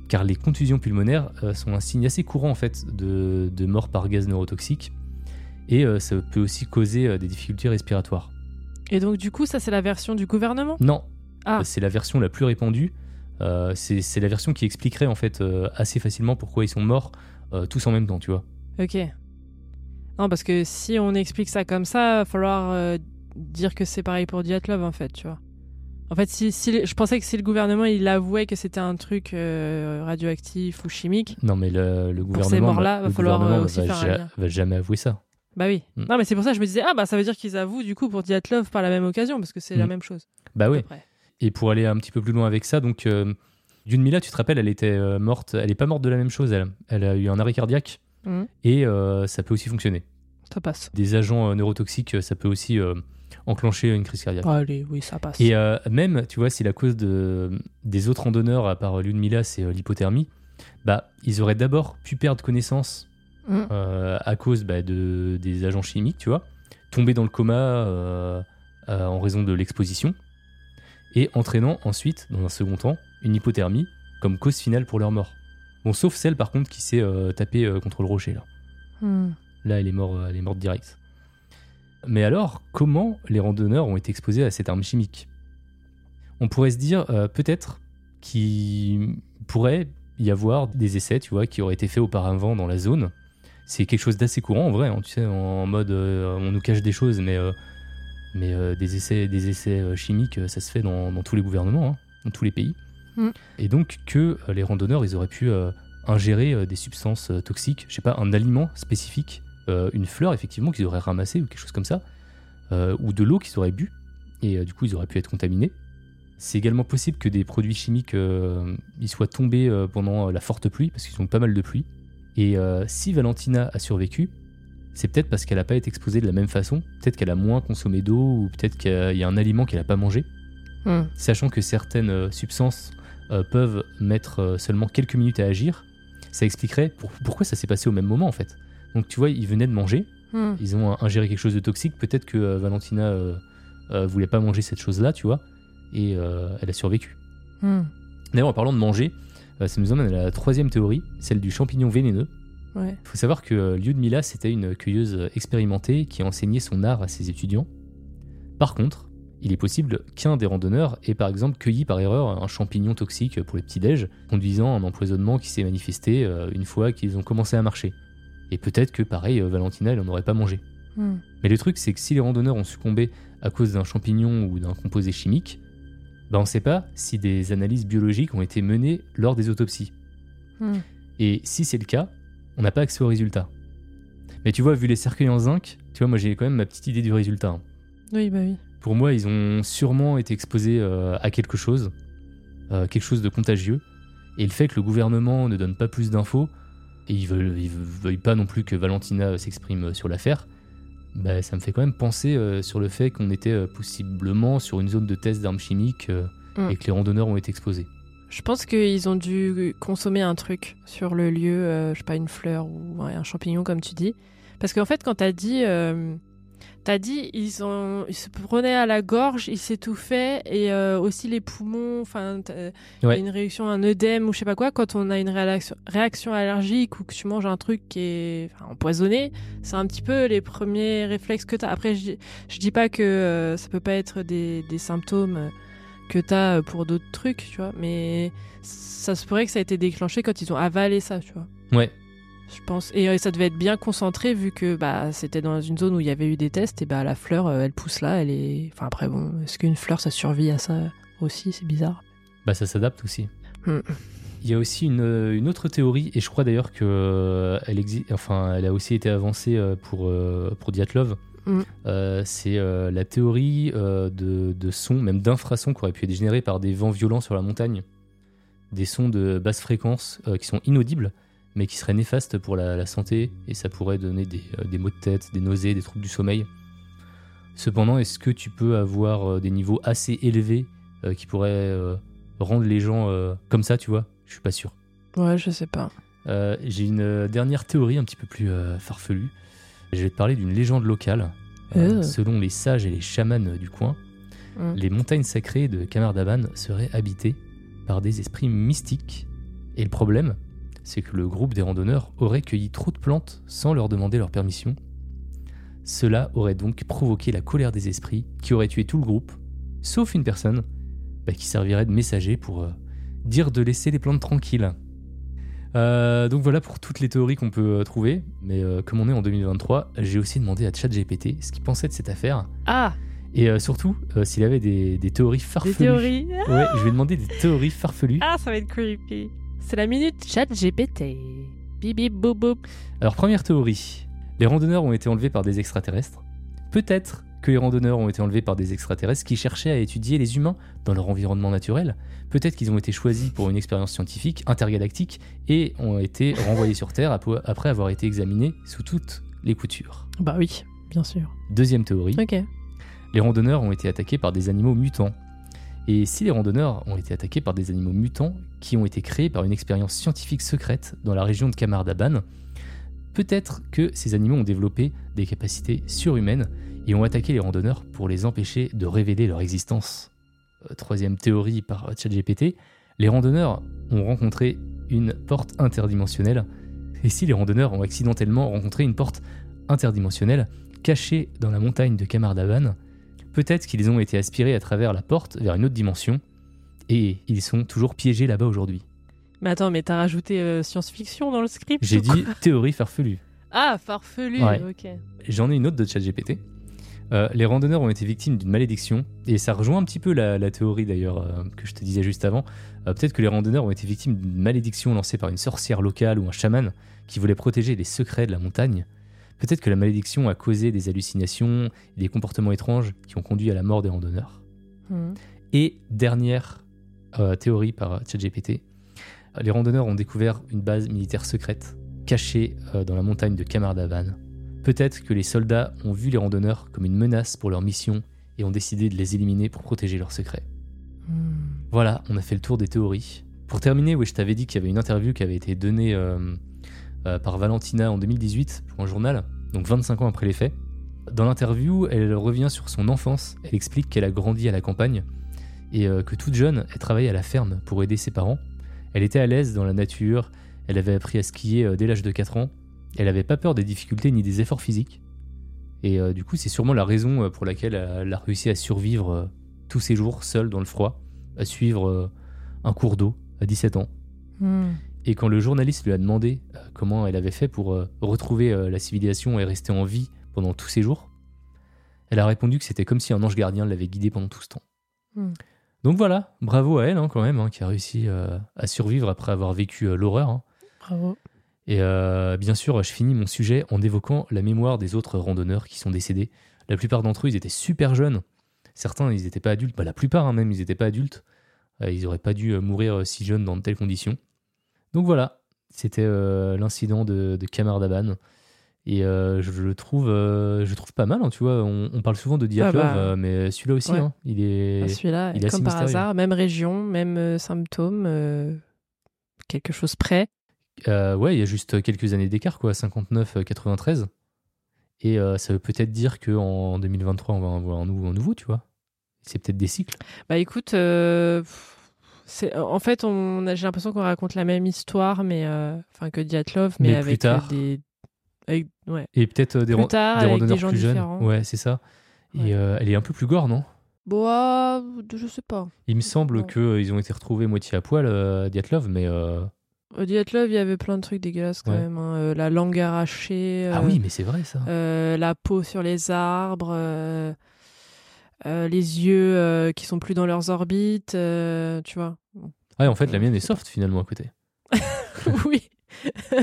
car les contusions pulmonaires sont un signe assez courant en fait de, de mort par gaz neurotoxique, et ça peut aussi causer des difficultés respiratoires. Et donc, du coup, ça, c'est la version du gouvernement? Non, Ah. C'est la version la plus répandue. Euh, c'est la version qui expliquerait en fait euh, assez facilement pourquoi ils sont morts euh, tous en même temps, tu vois. Ok. Non, parce que si on explique ça comme ça, il va falloir dire que c'est pareil pour Diatlov, en fait, tu vois. En fait, si, si je pensais que si le gouvernement il avouait que c'était un truc radioactif ou chimique, Non mais le, le Pour gouvernement, ces morts-là, va- va le falloir, aussi va, faire un va jamais avouer ça. Bah oui. Mm. Non, mais c'est pour ça que je me disais, ah bah ça veut dire qu'ils avouent du coup pour Diatlov par la même occasion, parce que c'est la Mm. même chose. Bah oui. près. Et pour aller un petit peu plus loin avec ça, donc euh, Mila, tu te rappelles, elle était euh, morte. Elle est pas morte de la même chose. Elle, elle a eu un arrêt cardiaque Mhm. et euh, ça peut aussi fonctionner. Ça passe. Des agents euh, neurotoxiques, ça peut aussi enclencher une crise cardiaque. Allez, oui, ça passe. Et même, tu vois, si la cause de, des autres randonneurs, à part Mila, c'est l'hypothermie, bah, ils auraient d'abord pu perdre connaissance Mhm. à cause bah, de, des agents chimiques, tu vois, tomber dans le coma en raison de l'exposition, et entraînant ensuite, dans un second temps, une hypothermie comme cause finale pour leur mort. Bon, sauf celle par contre qui s'est euh, tapée euh, contre le rocher là. Hmm. Là, elle est, morte, elle est morte direct. Mais alors, comment les randonneurs ont été exposés à cette arme chimique? On pourrait se dire euh, peut-être qu'il pourrait y avoir des essais, tu vois, qui auraient été faits auparavant dans la zone. C'est quelque chose d'assez courant en vrai, hein, tu sais, en mode euh, on nous cache des choses, mais, euh, mais euh, des essais, des essais euh, chimiques, euh, ça se fait dans, dans tous les gouvernements, hein, dans tous les pays. Mm. Et donc que les randonneurs, ils auraient pu ingérer des substances toxiques, je sais pas, un aliment spécifique, une fleur effectivement qu'ils auraient ramassée ou quelque chose comme ça, ou de l'eau qu'ils auraient bu, et du coup ils auraient pu être contaminés. C'est également possible que des produits chimiques euh, ils soient tombés euh, pendant la forte pluie, parce qu'ils ont pas mal de pluie. Et euh, si Valentina a survécu, c'est peut-être parce qu'elle n'a pas été exposée de la même façon, peut-être qu'elle a moins consommé d'eau, ou peut-être qu'il y a un aliment qu'elle n'a pas mangé Hmm. sachant que certaines euh, substances euh, peuvent mettre euh, seulement quelques minutes à agir, ça expliquerait pour- pourquoi ça s'est passé au même moment en fait. Donc tu vois, ils venaient de manger, Hmm. ils ont ingéré quelque chose de toxique, peut-être que euh, Valentina euh, voulait pas manger cette chose-là, tu vois, et elle a survécu. Hmm. D'ailleurs, en parlant de manger, ça nous emmène à la troisième théorie, celle du champignon vénéneux. Ouais. Il faut savoir que euh, Lyudmila, c'était une cueilleuse expérimentée qui enseignait son art à ses étudiants. Par contre, il est possible qu'un des randonneurs ait par exemple cueilli par erreur un champignon toxique pour les petits-déj, conduisant à un empoisonnement qui s'est manifesté euh, une fois qu'ils ont commencé à marcher. Et peut-être que pareil, euh, Valentina, elle n'en aurait pas mangé. Hmm. Mais le truc, c'est que si les randonneurs ont succombé à cause d'un champignon ou d'un composé chimique, bah on ne sait pas si des analyses biologiques ont été menées lors des autopsies. Hmm. Et si c'est le cas, on n'a pas accès aux résultats. Mais tu vois, vu les cercueils en zinc, tu vois, moi j'ai quand même ma petite idée du résultat. hein. Oui, bah oui. Pour moi, ils ont sûrement été exposés euh, à quelque chose, euh, quelque chose de contagieux. Et le fait que le gouvernement ne donne pas plus d'infos, et ils veulent, ils veuillent pas non plus que Valentina s'exprime sur l'affaire, bah, ça me fait quand même penser euh, sur le fait qu'on était euh, possiblement sur une zone de test d'armes chimiques euh, Mm. et que les randonneurs ont été exposés. Je pense qu'ils ont dû consommer un truc sur le lieu, euh, je sais pas, une fleur ou un champignon, comme tu dis. Parce qu'en fait, quand t'as dit, euh, t'as dit, ils, ont, ils se prenaient à la gorge, ils s'étouffaient, et euh, aussi les poumons, enfin, a Ouais. une réaction, un œdème ou je sais pas quoi, quand on a une réaction, réaction allergique ou que tu manges un truc qui est empoisonné, c'est un petit peu les premiers réflexes que t'as. Après, je, je dis pas que euh, ça peut pas être des, des symptômes euh, que t'as euh, pour d'autres trucs, tu vois, mais ça se pourrait que ça a été déclenché quand ils ont avalé ça, tu vois. Ouais, Je pense. Et euh, ça devait être bien concentré vu que bah, c'était dans une zone où il y avait eu des tests. Et bah, la fleur, euh, elle pousse là. Elle est. Enfin, après, bon, est-ce qu'une fleur, ça survit à ça aussi? C'est bizarre. bah ça s'adapte aussi. Hmm. Il y a aussi une, une autre théorie, et je crois d'ailleurs que elle, exi- enfin, elle a aussi été avancée pour, pour Diatlov. Mm. Euh, c'est euh, la théorie euh, de, de sons, même d'infrasons, qui auraient pu être générés par des vents violents sur la montagne. Des sons de basse fréquence qui sont inaudibles, mais qui seraient néfastes pour la, la santé, et ça pourrait donner des, des maux de tête, des nausées, des troubles du sommeil. Cependant, est-ce que tu peux avoir des niveaux assez élevés qui pourraient rendre les gens comme ça, tu vois? Je suis pas sûr. Ouais, je sais pas. J'ai une dernière théorie un petit peu plus farfelue. Je vais te parler d'une légende locale. Euh, Euh. selon les sages et les chamans du coin, Mm. les montagnes sacrées de Kamardaban seraient habitées par des esprits mystiques. Et le problème, c'est que le groupe des randonneurs aurait cueilli trop de plantes sans leur demander leur permission. Cela aurait donc provoqué la colère des esprits qui auraient tué tout le groupe, sauf une personne bah, qui servirait de messager pour euh, dire de laisser les plantes tranquilles. Euh, donc voilà pour toutes les théories qu'on peut euh, trouver, mais euh, comme on est en 2023, j'ai aussi demandé à ChatGPT ce qu'il pensait de cette affaire, Ah et euh, surtout s'il avait des, des théories Des farfelues. théories Ouais, je vais demander des théories farfelues. Ah, ça va être creepy. C'est la minute chat GPT. Bip bip boop boop. Alors première théorie, Les randonneurs ont été enlevés par des extraterrestres. Peut-être que les randonneurs ont été enlevés par des extraterrestres qui cherchaient à étudier les humains dans leur environnement naturel. Peut-être qu'ils ont été choisis pour une expérience scientifique intergalactique et ont été renvoyés sur Terre ap- après avoir été examinés sous toutes les coutures. Bah oui, bien sûr. Deuxième théorie, Ok. les randonneurs ont été attaqués par des animaux mutants. Et si les randonneurs ont été attaqués par des animaux mutants qui ont été créés par une expérience scientifique secrète dans la région de Kamardaban, peut-être que ces animaux ont développé des capacités surhumaines et ont attaqué les randonneurs pour les empêcher de révéler leur existence. Euh, troisième théorie par ChatGPT, les randonneurs ont rencontré une porte interdimensionnelle. Et si les randonneurs ont accidentellement rencontré une porte interdimensionnelle cachée dans la montagne de Kamardaban, peut-être qu'ils ont été aspirés à travers la porte vers une autre dimension et ils sont toujours piégés là-bas aujourd'hui. Mais attends, mais t'as rajouté euh, science-fiction dans le script J'ai dit théorie farfelue. Ah, farfelu, Ouais. ok. J'en ai une autre de ChatGPT. Euh, les randonneurs ont été victimes d'une malédiction, et ça rejoint un petit peu la, la théorie d'ailleurs euh, que je te disais juste avant. Euh, Peut-être que les randonneurs ont été victimes d'une malédiction lancée par une sorcière locale ou un chaman qui voulait protéger les secrets de la montagne. Peut-être que la malédiction a causé des hallucinations et des comportements étranges qui ont conduit à la mort des randonneurs. Hmm. Et dernière théorie par ChatGPT, les randonneurs ont découvert une base militaire secrète cachée dans la montagne de Kamardavan. Peut-être que les soldats ont vu les randonneurs comme une menace pour leur mission et ont décidé de les éliminer pour protéger leurs secrets. Hmm. Voilà, on a fait le tour des théories. Pour terminer, oui, je t'avais dit qu'il y avait une interview qui avait été donnée euh, euh, par Valentina en 2018 pour un journal, donc 25 ans après les faits. Dans l'interview, elle revient sur son enfance. Elle explique qu'elle a grandi à la campagne et euh, que toute jeune, elle travaillait à la ferme pour aider ses parents. Elle était à l'aise dans la nature, elle avait appris à skier dès l'âge de 4 ans. Elle n'avait pas peur des difficultés ni des efforts physiques. Et euh, du coup, c'est sûrement la raison euh, pour laquelle elle a réussi à survivre euh, tous ces jours seule dans le froid, à suivre euh, un cours d'eau à 17 ans. Hmm. Et quand le journaliste lui a demandé comment elle avait fait pour retrouver la civilisation et rester en vie pendant tous ces jours, elle a répondu que c'était comme si un ange gardien l'avait guidée pendant tout ce temps. Hmm. Donc voilà, bravo à elle hein, quand même, hein, qui a réussi à survivre après avoir vécu l'horreur. hein. Bravo. Et euh, bien sûr, je finis mon sujet en évoquant la mémoire des autres randonneurs qui sont décédés. La plupart d'entre eux, ils étaient super jeunes. Certains, ils n'étaient pas adultes. Bah, la plupart, hein, même, ils n'étaient pas adultes. Euh, ils n'auraient pas dû euh, mourir si jeunes dans de telles conditions. Donc voilà, c'était euh, l'incident de, de Kamardaban. Et euh, je le trouve, euh, je trouve pas mal, hein, tu vois. On, on parle souvent de Diatlov, Ah bah. euh, mais celui-là aussi, Ouais. hein, il est. Ah, Celui-là, comme par hasard, même région, même symptôme, quelque chose près. Euh, ouais, il y a juste quelques années d'écart, quoi, 59-93. Et euh, ça veut peut-être dire qu'en 2023, on va en voir un nouveau, un nouveau tu vois. C'est peut-être des cycles. Bah écoute, euh, en fait, on a- j'ai l'impression qu'on raconte la même histoire, mais euh, enfin que Diatlov, mais, Mais plus avec tard. euh, des, avec- ouais. Et peut-être euh, des, Plus ran- tard, des avec randonneurs des gens plus jeunes. Ouais, c'est ça. Et euh, elle est un peu plus gore, non? Bon, ah, je sais pas. Il me semble qu'ils ont été retrouvés moitié à poil euh, à Diatlov, mais. Au Diatlov, il y avait plein de trucs dégueulasses quand Ouais. même. hein. Euh, la langue arrachée. Ah euh, oui, mais c'est vrai ça. euh, la peau sur les arbres, les yeux qui sont plus dans leurs orbites, tu vois. Ouais, en fait, la mienne est soft finalement à côté. oui.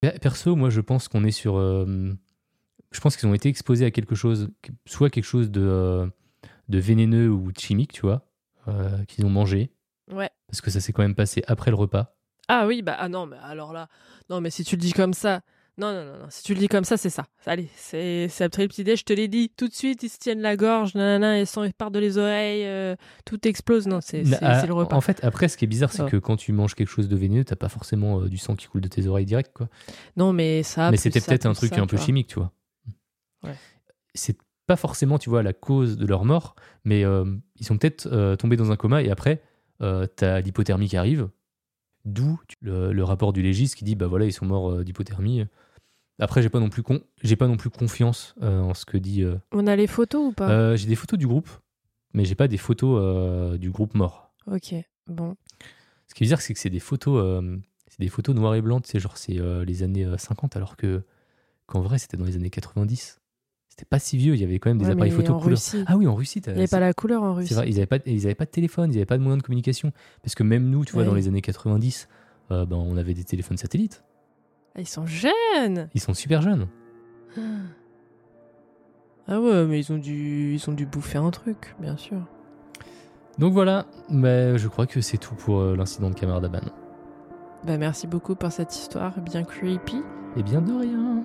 Per- Perso, moi, je pense qu'on est sur. je pense qu'ils ont été exposés à quelque chose, soit quelque chose de, de vénéneux ou de chimique, tu vois, qu'ils ont mangé, Ouais. parce que ça s'est quand même passé après le repas. Ah oui, bah ah non, mais alors là, non, mais si tu le dis comme ça, non, non, non, non, si tu le dis comme ça, c'est ça. Allez, c'est c'est après le petit déj, je te l'ai dit, tout de suite, ils se tiennent la gorge, nanana, ils sont, ils partent de les oreilles, euh, tout explose, non, c'est c'est- Ah, le repas. En fait, après, ce qui est bizarre, c'est que quand tu manges quelque chose de vénéneux, t'as pas forcément euh, du sang qui coule de tes oreilles direct, quoi. Non, mais ça. Mais c'était peut-être un truc ça, un peu chimique, tu vois. Ouais. C'est pas forcément, tu vois, la cause de leur mort, mais euh, ils sont peut-être tombés dans un coma et après, euh, t'as l'hypothermie qui arrive. D'où le, le rapport du légiste qui dit, bah voilà, ils sont morts euh, d'hypothermie. Après, j'ai pas non plus con- j'ai pas non plus confiance euh, en ce que dit. euh, On a les photos ou pas? Euh, j'ai des photos du groupe, mais j'ai pas des photos du groupe mort. Ok, bon. Ce qui veut dire, c'est que c'est des photos, c'est des photos noires et blancs, tu sais, genre c'est les années euh, 50, alors que qu'en vrai, c'était dans les années 90. C'était pas si vieux, il y avait quand même des Ouais, appareils mais photo en couleur. Russie. Ah oui, en Russie, t'as- Il n'y avait pas la couleur en Russie. c'est vrai, ils avaient pas, ils avaient pas de téléphone, ils avaient pas de moyens de communication. Parce que même nous, tu vois, Ouais. dans les années 90, euh, ben, on avait des téléphones satellites. Ah, ils sont jeunes Ils sont super jeunes. Ah ouais, mais ils ont dû, ils ont dû bouffer un truc, bien sûr. Donc voilà, bah, je crois que c'est tout pour euh, l'incident de Camaradaban. Bah merci beaucoup pour cette histoire bien creepy. Et bien de rien.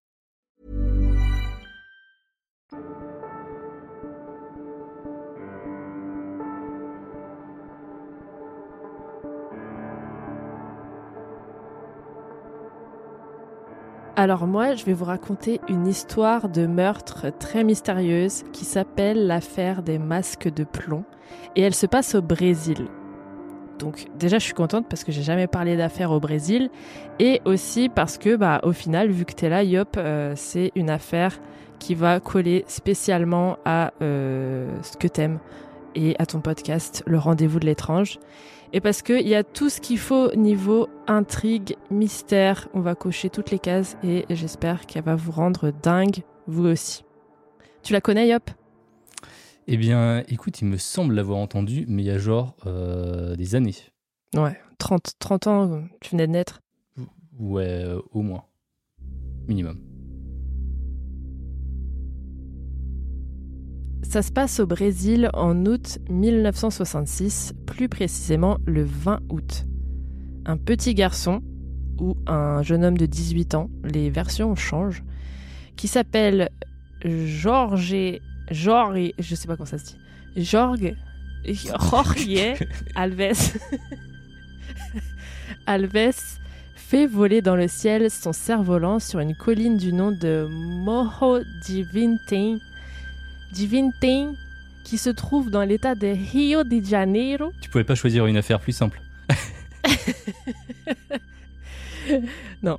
Alors moi, je vais vous raconter une histoire de meurtre très mystérieuse qui s'appelle l'affaire des masques de plomb et elle se passe au Brésil. Donc déjà, je suis contente parce que j'ai jamais parlé d'affaires au Brésil et aussi parce que bah au final, vu que t'es là, Yop, euh, c'est une affaire qui va coller spécialement à euh, ce que t'aimes et à ton podcast, le rendez-vous de l'étrange. Et parce qu'il y a tout ce qu'il faut niveau intrigue, mystère. On va cocher toutes les cases et j'espère qu'elle va vous rendre dingue, vous aussi. Tu la connais, Yop? Eh bien, écoute, il me semble l'avoir entendu, mais il y a genre euh, des années. Ouais, 30, 30 ans, tu venais de naître. Ouais, euh, au moins. Minimum. Ça se passe au Brésil en août 1966, plus précisément le 20 août. Un petit garçon, ou un jeune homme de 18 ans, les versions changent, qui s'appelle Jorge, Jorge, je sais pas comment ça se dit, Jorge, Jorge Alves, Alves fait voler dans le ciel son cerf-volant sur une colline du nom de Morro de Vintém, Divintin, qui se trouve dans l'état de Rio de Janeiro. Tu pouvais pas choisir une affaire plus simple. non.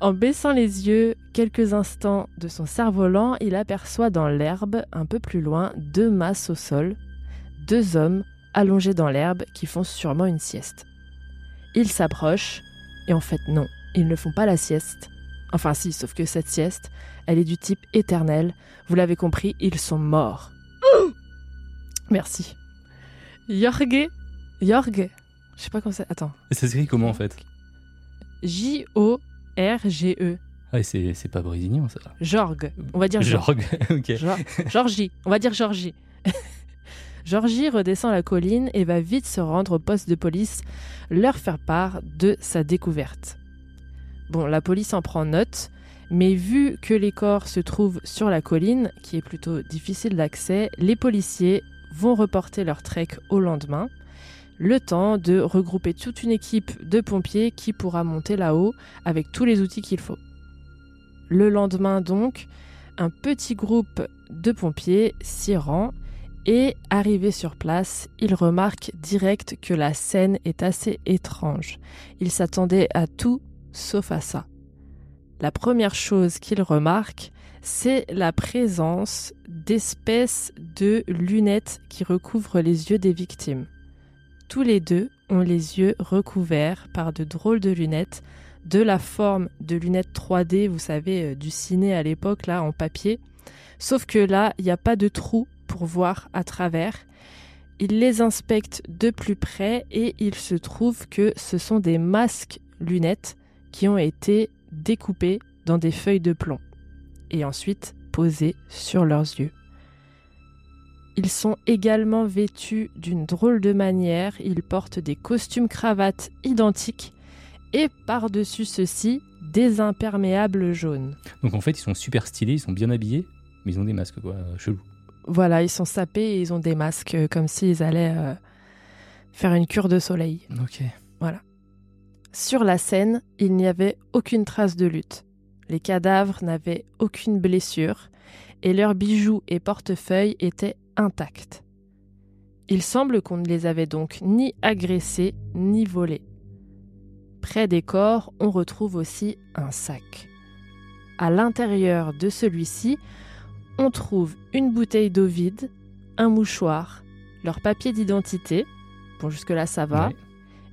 En baissant les yeux quelques instants de son cerf-volant, il aperçoit dans l'herbe, un peu plus loin, deux masses au sol, deux hommes allongés dans l'herbe qui font sûrement une sieste. Il s'approche, et en fait non, ils ne font pas la sieste. Enfin si, sauf que cette sieste, elle est du type éternel. Vous l'avez compris, ils sont morts. Merci. Jorge. Jorge. Je sais pas comment ça. Attends. Et ça s'écrit comment en fait? J-O-R-G-E. Ah, c'est c'est pas brésilien ça. Jorge. On va dire Jorge. Jorg, ok. Geor- Georgie. On va dire Georgie. Georgie redescend la colline et va vite se rendre au poste de police, leur faire part de sa découverte. Bon, la police en prend note, mais vu que les corps se trouvent sur la colline, qui est plutôt difficile d'accès, les policiers vont reporter leur trek au lendemain, le temps de regrouper toute une équipe de pompiers qui pourra monter là-haut avec tous les outils qu'il faut. Le lendemain donc, un petit groupe de pompiers s'y rend et arrivé sur place, il remarque direct que la scène est assez étrange. Il s'attendait à tout sauf à ça. La première chose qu'il remarque, c'est la présence d'espèces de lunettes qui recouvrent les yeux des victimes. Tous les deux ont les yeux recouverts par de drôles de lunettes, de la forme de lunettes 3D, vous savez, euh, du ciné à l'époque, là, en papier. Sauf que là, il n'y a pas de trou pour voir à travers. Il les inspecte de plus près et il se trouve que ce sont des masques lunettes qui ont été découpés dans des feuilles de plomb et ensuite posés sur leurs yeux. Ils sont également vêtus d'une drôle de manière, ils portent des costumes cravates identiques et par-dessus ceci des imperméables jaunes. Donc en fait, ils sont super stylés, ils sont bien habillés, mais ils ont des masques quoi, euh, chelou. Voilà, ils sont sapés et ils ont des masques euh, comme s'ils allaient euh, faire une cure de soleil. Ok. Sur la scène, il n'y avait aucune trace de lutte. Les cadavres n'avaient aucune blessure et leurs bijoux et portefeuilles étaient intacts. Il semble qu'on ne les avait donc ni agressés ni volés. Près des corps, on retrouve aussi un sac. À l'intérieur de celui-ci, on trouve une bouteille d'eau vide, un mouchoir, leur papier d'identité. Bon, jusque-là, ça va.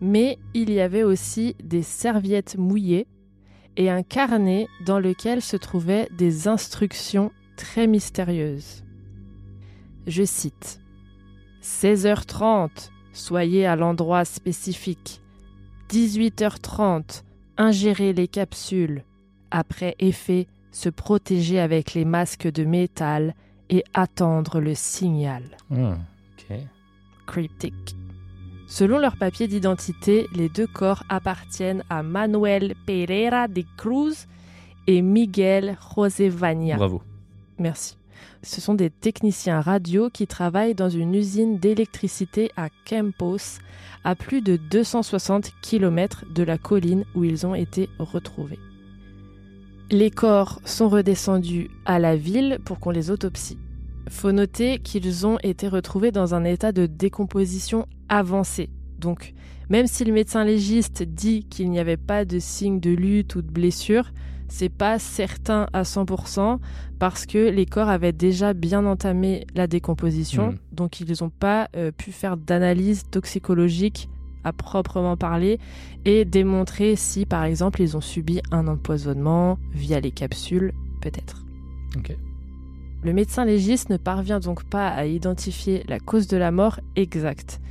Mais il y avait aussi des serviettes mouillées et un carnet dans lequel se trouvaient des instructions très mystérieuses. Je cite 16h30, soyez à l'endroit spécifique. 18h30, ingérez les capsules. Après effet, se protéger avec les masques de métal et attendre le signal. Ok. Cryptique. Selon leur papier d'identité, les deux corps appartiennent à Manuel Pereira de Cruz et Miguel José Vania. Bravo. Merci. Ce sont des techniciens radio qui travaillent dans une usine d'électricité à Campos, à plus de 260 km de la colline où ils ont été retrouvés. Les corps sont redescendus à la ville pour qu'on les autopsie. Faut noter qu'ils ont été retrouvés dans un état de décomposition avancé. Donc, même si le médecin légiste dit qu'il n'y avait pas de signe de lutte ou de blessure, c'est pas certain à 100% parce que les corps avaient déjà bien entamé la décomposition, Mhm. donc ils n'ont pas euh, pu faire d'analyse toxicologique à proprement parler et démontrer si par exemple ils ont subi un empoisonnement via les capsules, peut-être. Ok. Le médecin légiste ne parvient donc pas à identifier la cause de la mort exacte.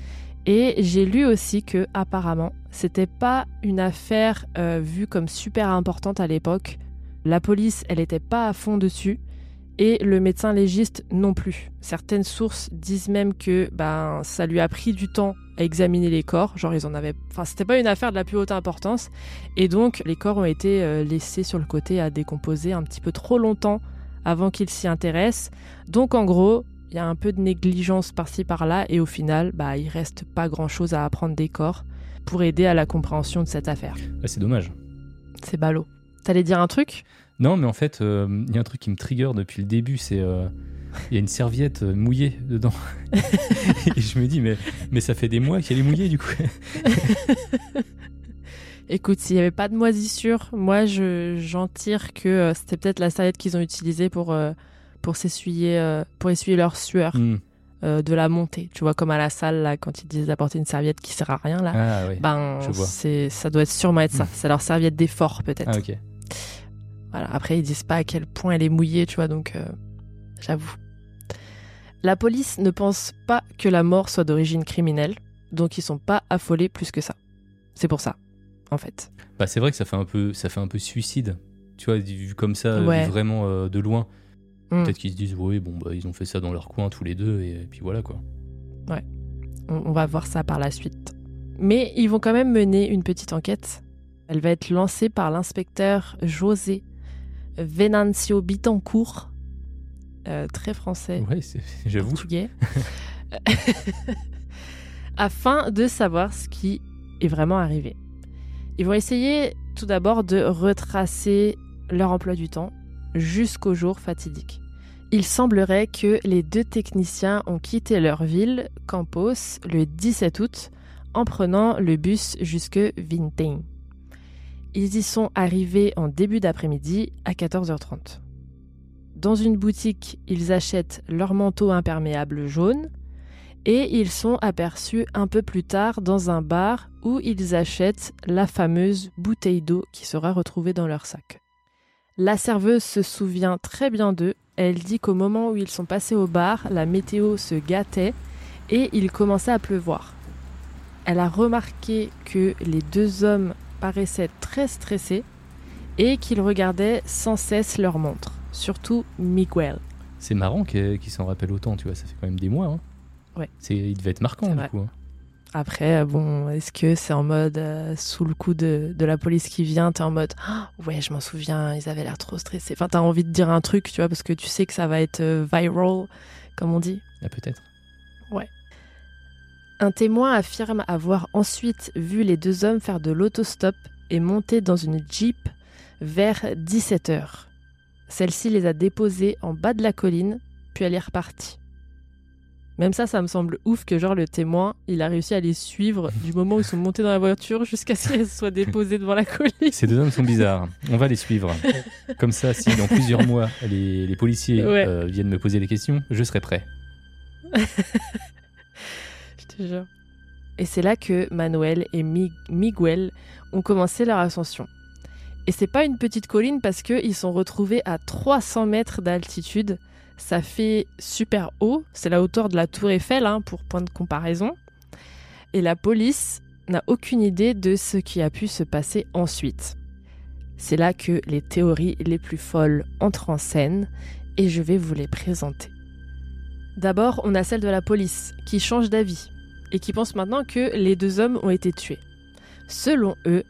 Et j'ai lu aussi que apparemment, c'était pas une affaire euh, vue comme super importante à l'époque. La police, elle était pas à fond dessus et le médecin légiste non plus. Certaines sources disent même que ben ça lui a pris du temps à examiner les corps, genre ils en avaient enfin c'était pas une affaire de la plus haute importance et donc les corps ont été euh, laissés sur le côté à décomposer un petit peu trop longtemps avant qu'ils s'y intéressent. Donc en gros, il y a un peu de négligence par-ci par-là et au final, bah il reste pas grand-chose à apprendre des corps pour aider à la compréhension de cette affaire. Ah, c'est dommage. C'est ballot. T'allais dire un truc? Non, mais en fait, euh, il y a un truc qui me trigger depuis le début, c'est euh, il y a une serviette euh, mouillée dedans. Et je me dis, mais, mais ça fait des mois qu'elle est mouillée du coup. Écoute, s'il n'y avait pas de moisissure, moi je, j'en tire que euh, c'était peut-être la serviette qu'ils ont utilisée pour, euh, pour s'essuyer, euh, pour essuyer leur sueur Hmm. de la montée. Tu vois, comme à la salle, là, quand ils disent d'apporter une serviette qui sert à rien, là. Ah. Ben, c'est, ça doit être sûrement être ça. Mm. C'est leur serviette d'effort, peut-être. Ah ok. Voilà. Après, ils disent pas à quel point elle est mouillée, tu vois, donc j'avoue. La police ne pense pas que la mort soit d'origine criminelle, donc ils sont pas affolés plus que ça. C'est pour ça, en fait. Bah c'est vrai que ça fait un peu, ça fait un peu suicide. Tu vois, vu comme ça, vu Ouais. vraiment euh, de loin. Mm. Peut-être qu'ils se disent, oui, bon, bah ils ont fait ça dans leur coin tous les deux et, puis voilà quoi. On, on va voir ça par la suite. Mais ils vont quand même mener une petite enquête. Elle va être lancée par l'inspecteur José Venancio Bitancourt, euh, très français, Ouais, j'avoue. portugais, afin de savoir ce qui est vraiment arrivé. Ils vont essayer tout d'abord de retracer leur emploi du temps jusqu'au jour fatidique. Il semblerait que les deux techniciens ont quitté leur ville, Campos, le 17 août, en prenant le bus jusque Vintém. Ils y sont arrivés en début d'après-midi à 14h30. Dans une boutique, ils achètent leur manteau imperméable jaune et ils sont aperçus un peu plus tard dans un bar où ils achètent la fameuse bouteille d'eau qui sera retrouvée dans leur sac. La serveuse se souvient très bien d'eux. Elle dit qu'au moment où ils sont passés au bar, la météo se gâtait et il commençait à pleuvoir. Elle a remarqué que les deux hommes paraissaient très stressés et qu'ils regardaient sans cesse leur montre, surtout Miguel. C'est marrant qu'il qu'il s'en rappelle autant, tu vois. Ça fait quand même des mois. Hein. Ouais. C'est, il devait être marquant du vrai. coup. hein. Après, euh, bon, est-ce que c'est en mode euh, sous le coup de, de la police qui vient, t'es en mode Ah, ouais, je m'en souviens, ils avaient l'air trop stressés. Enfin, t'as envie de dire un truc, tu vois, parce que tu sais que ça va être euh, viral, comme on dit. Ah peut-être. Un témoin affirme avoir ensuite vu les deux hommes faire de l'autostop et monter dans une Jeep vers 17h. Celle-ci les a déposés en bas de la colline, puis elle est repartie. Même ça, ça me semble ouf que genre le témoin, il a réussi à les suivre du moment où ils sont montés dans la voiture jusqu'à ce qu'elles soient déposées devant la colline. Ces deux hommes sont bizarres. On va les suivre. Comme ça, si dans plusieurs mois, les, les policiers Ouais. euh, viennent me poser des questions, je serai prêt. Je te jure. Et c'est là que Manuel et Mi- Miguel ont commencé leur ascension. Et c'est pas une petite colline parce qu'ils sont retrouvés à 300 mètres d'altitude. Ça fait super haut, c'est la hauteur de la tour Eiffel hein, pour point de comparaison. Et la police n'a aucune idée de ce qui a pu se passer ensuite. C'est là que les théories les plus folles entrent en scène et je vais vous les présenter. D'abord, on a celle de la police qui change d'avis et qui pense maintenant que les deux hommes ont été tués. Selon eux,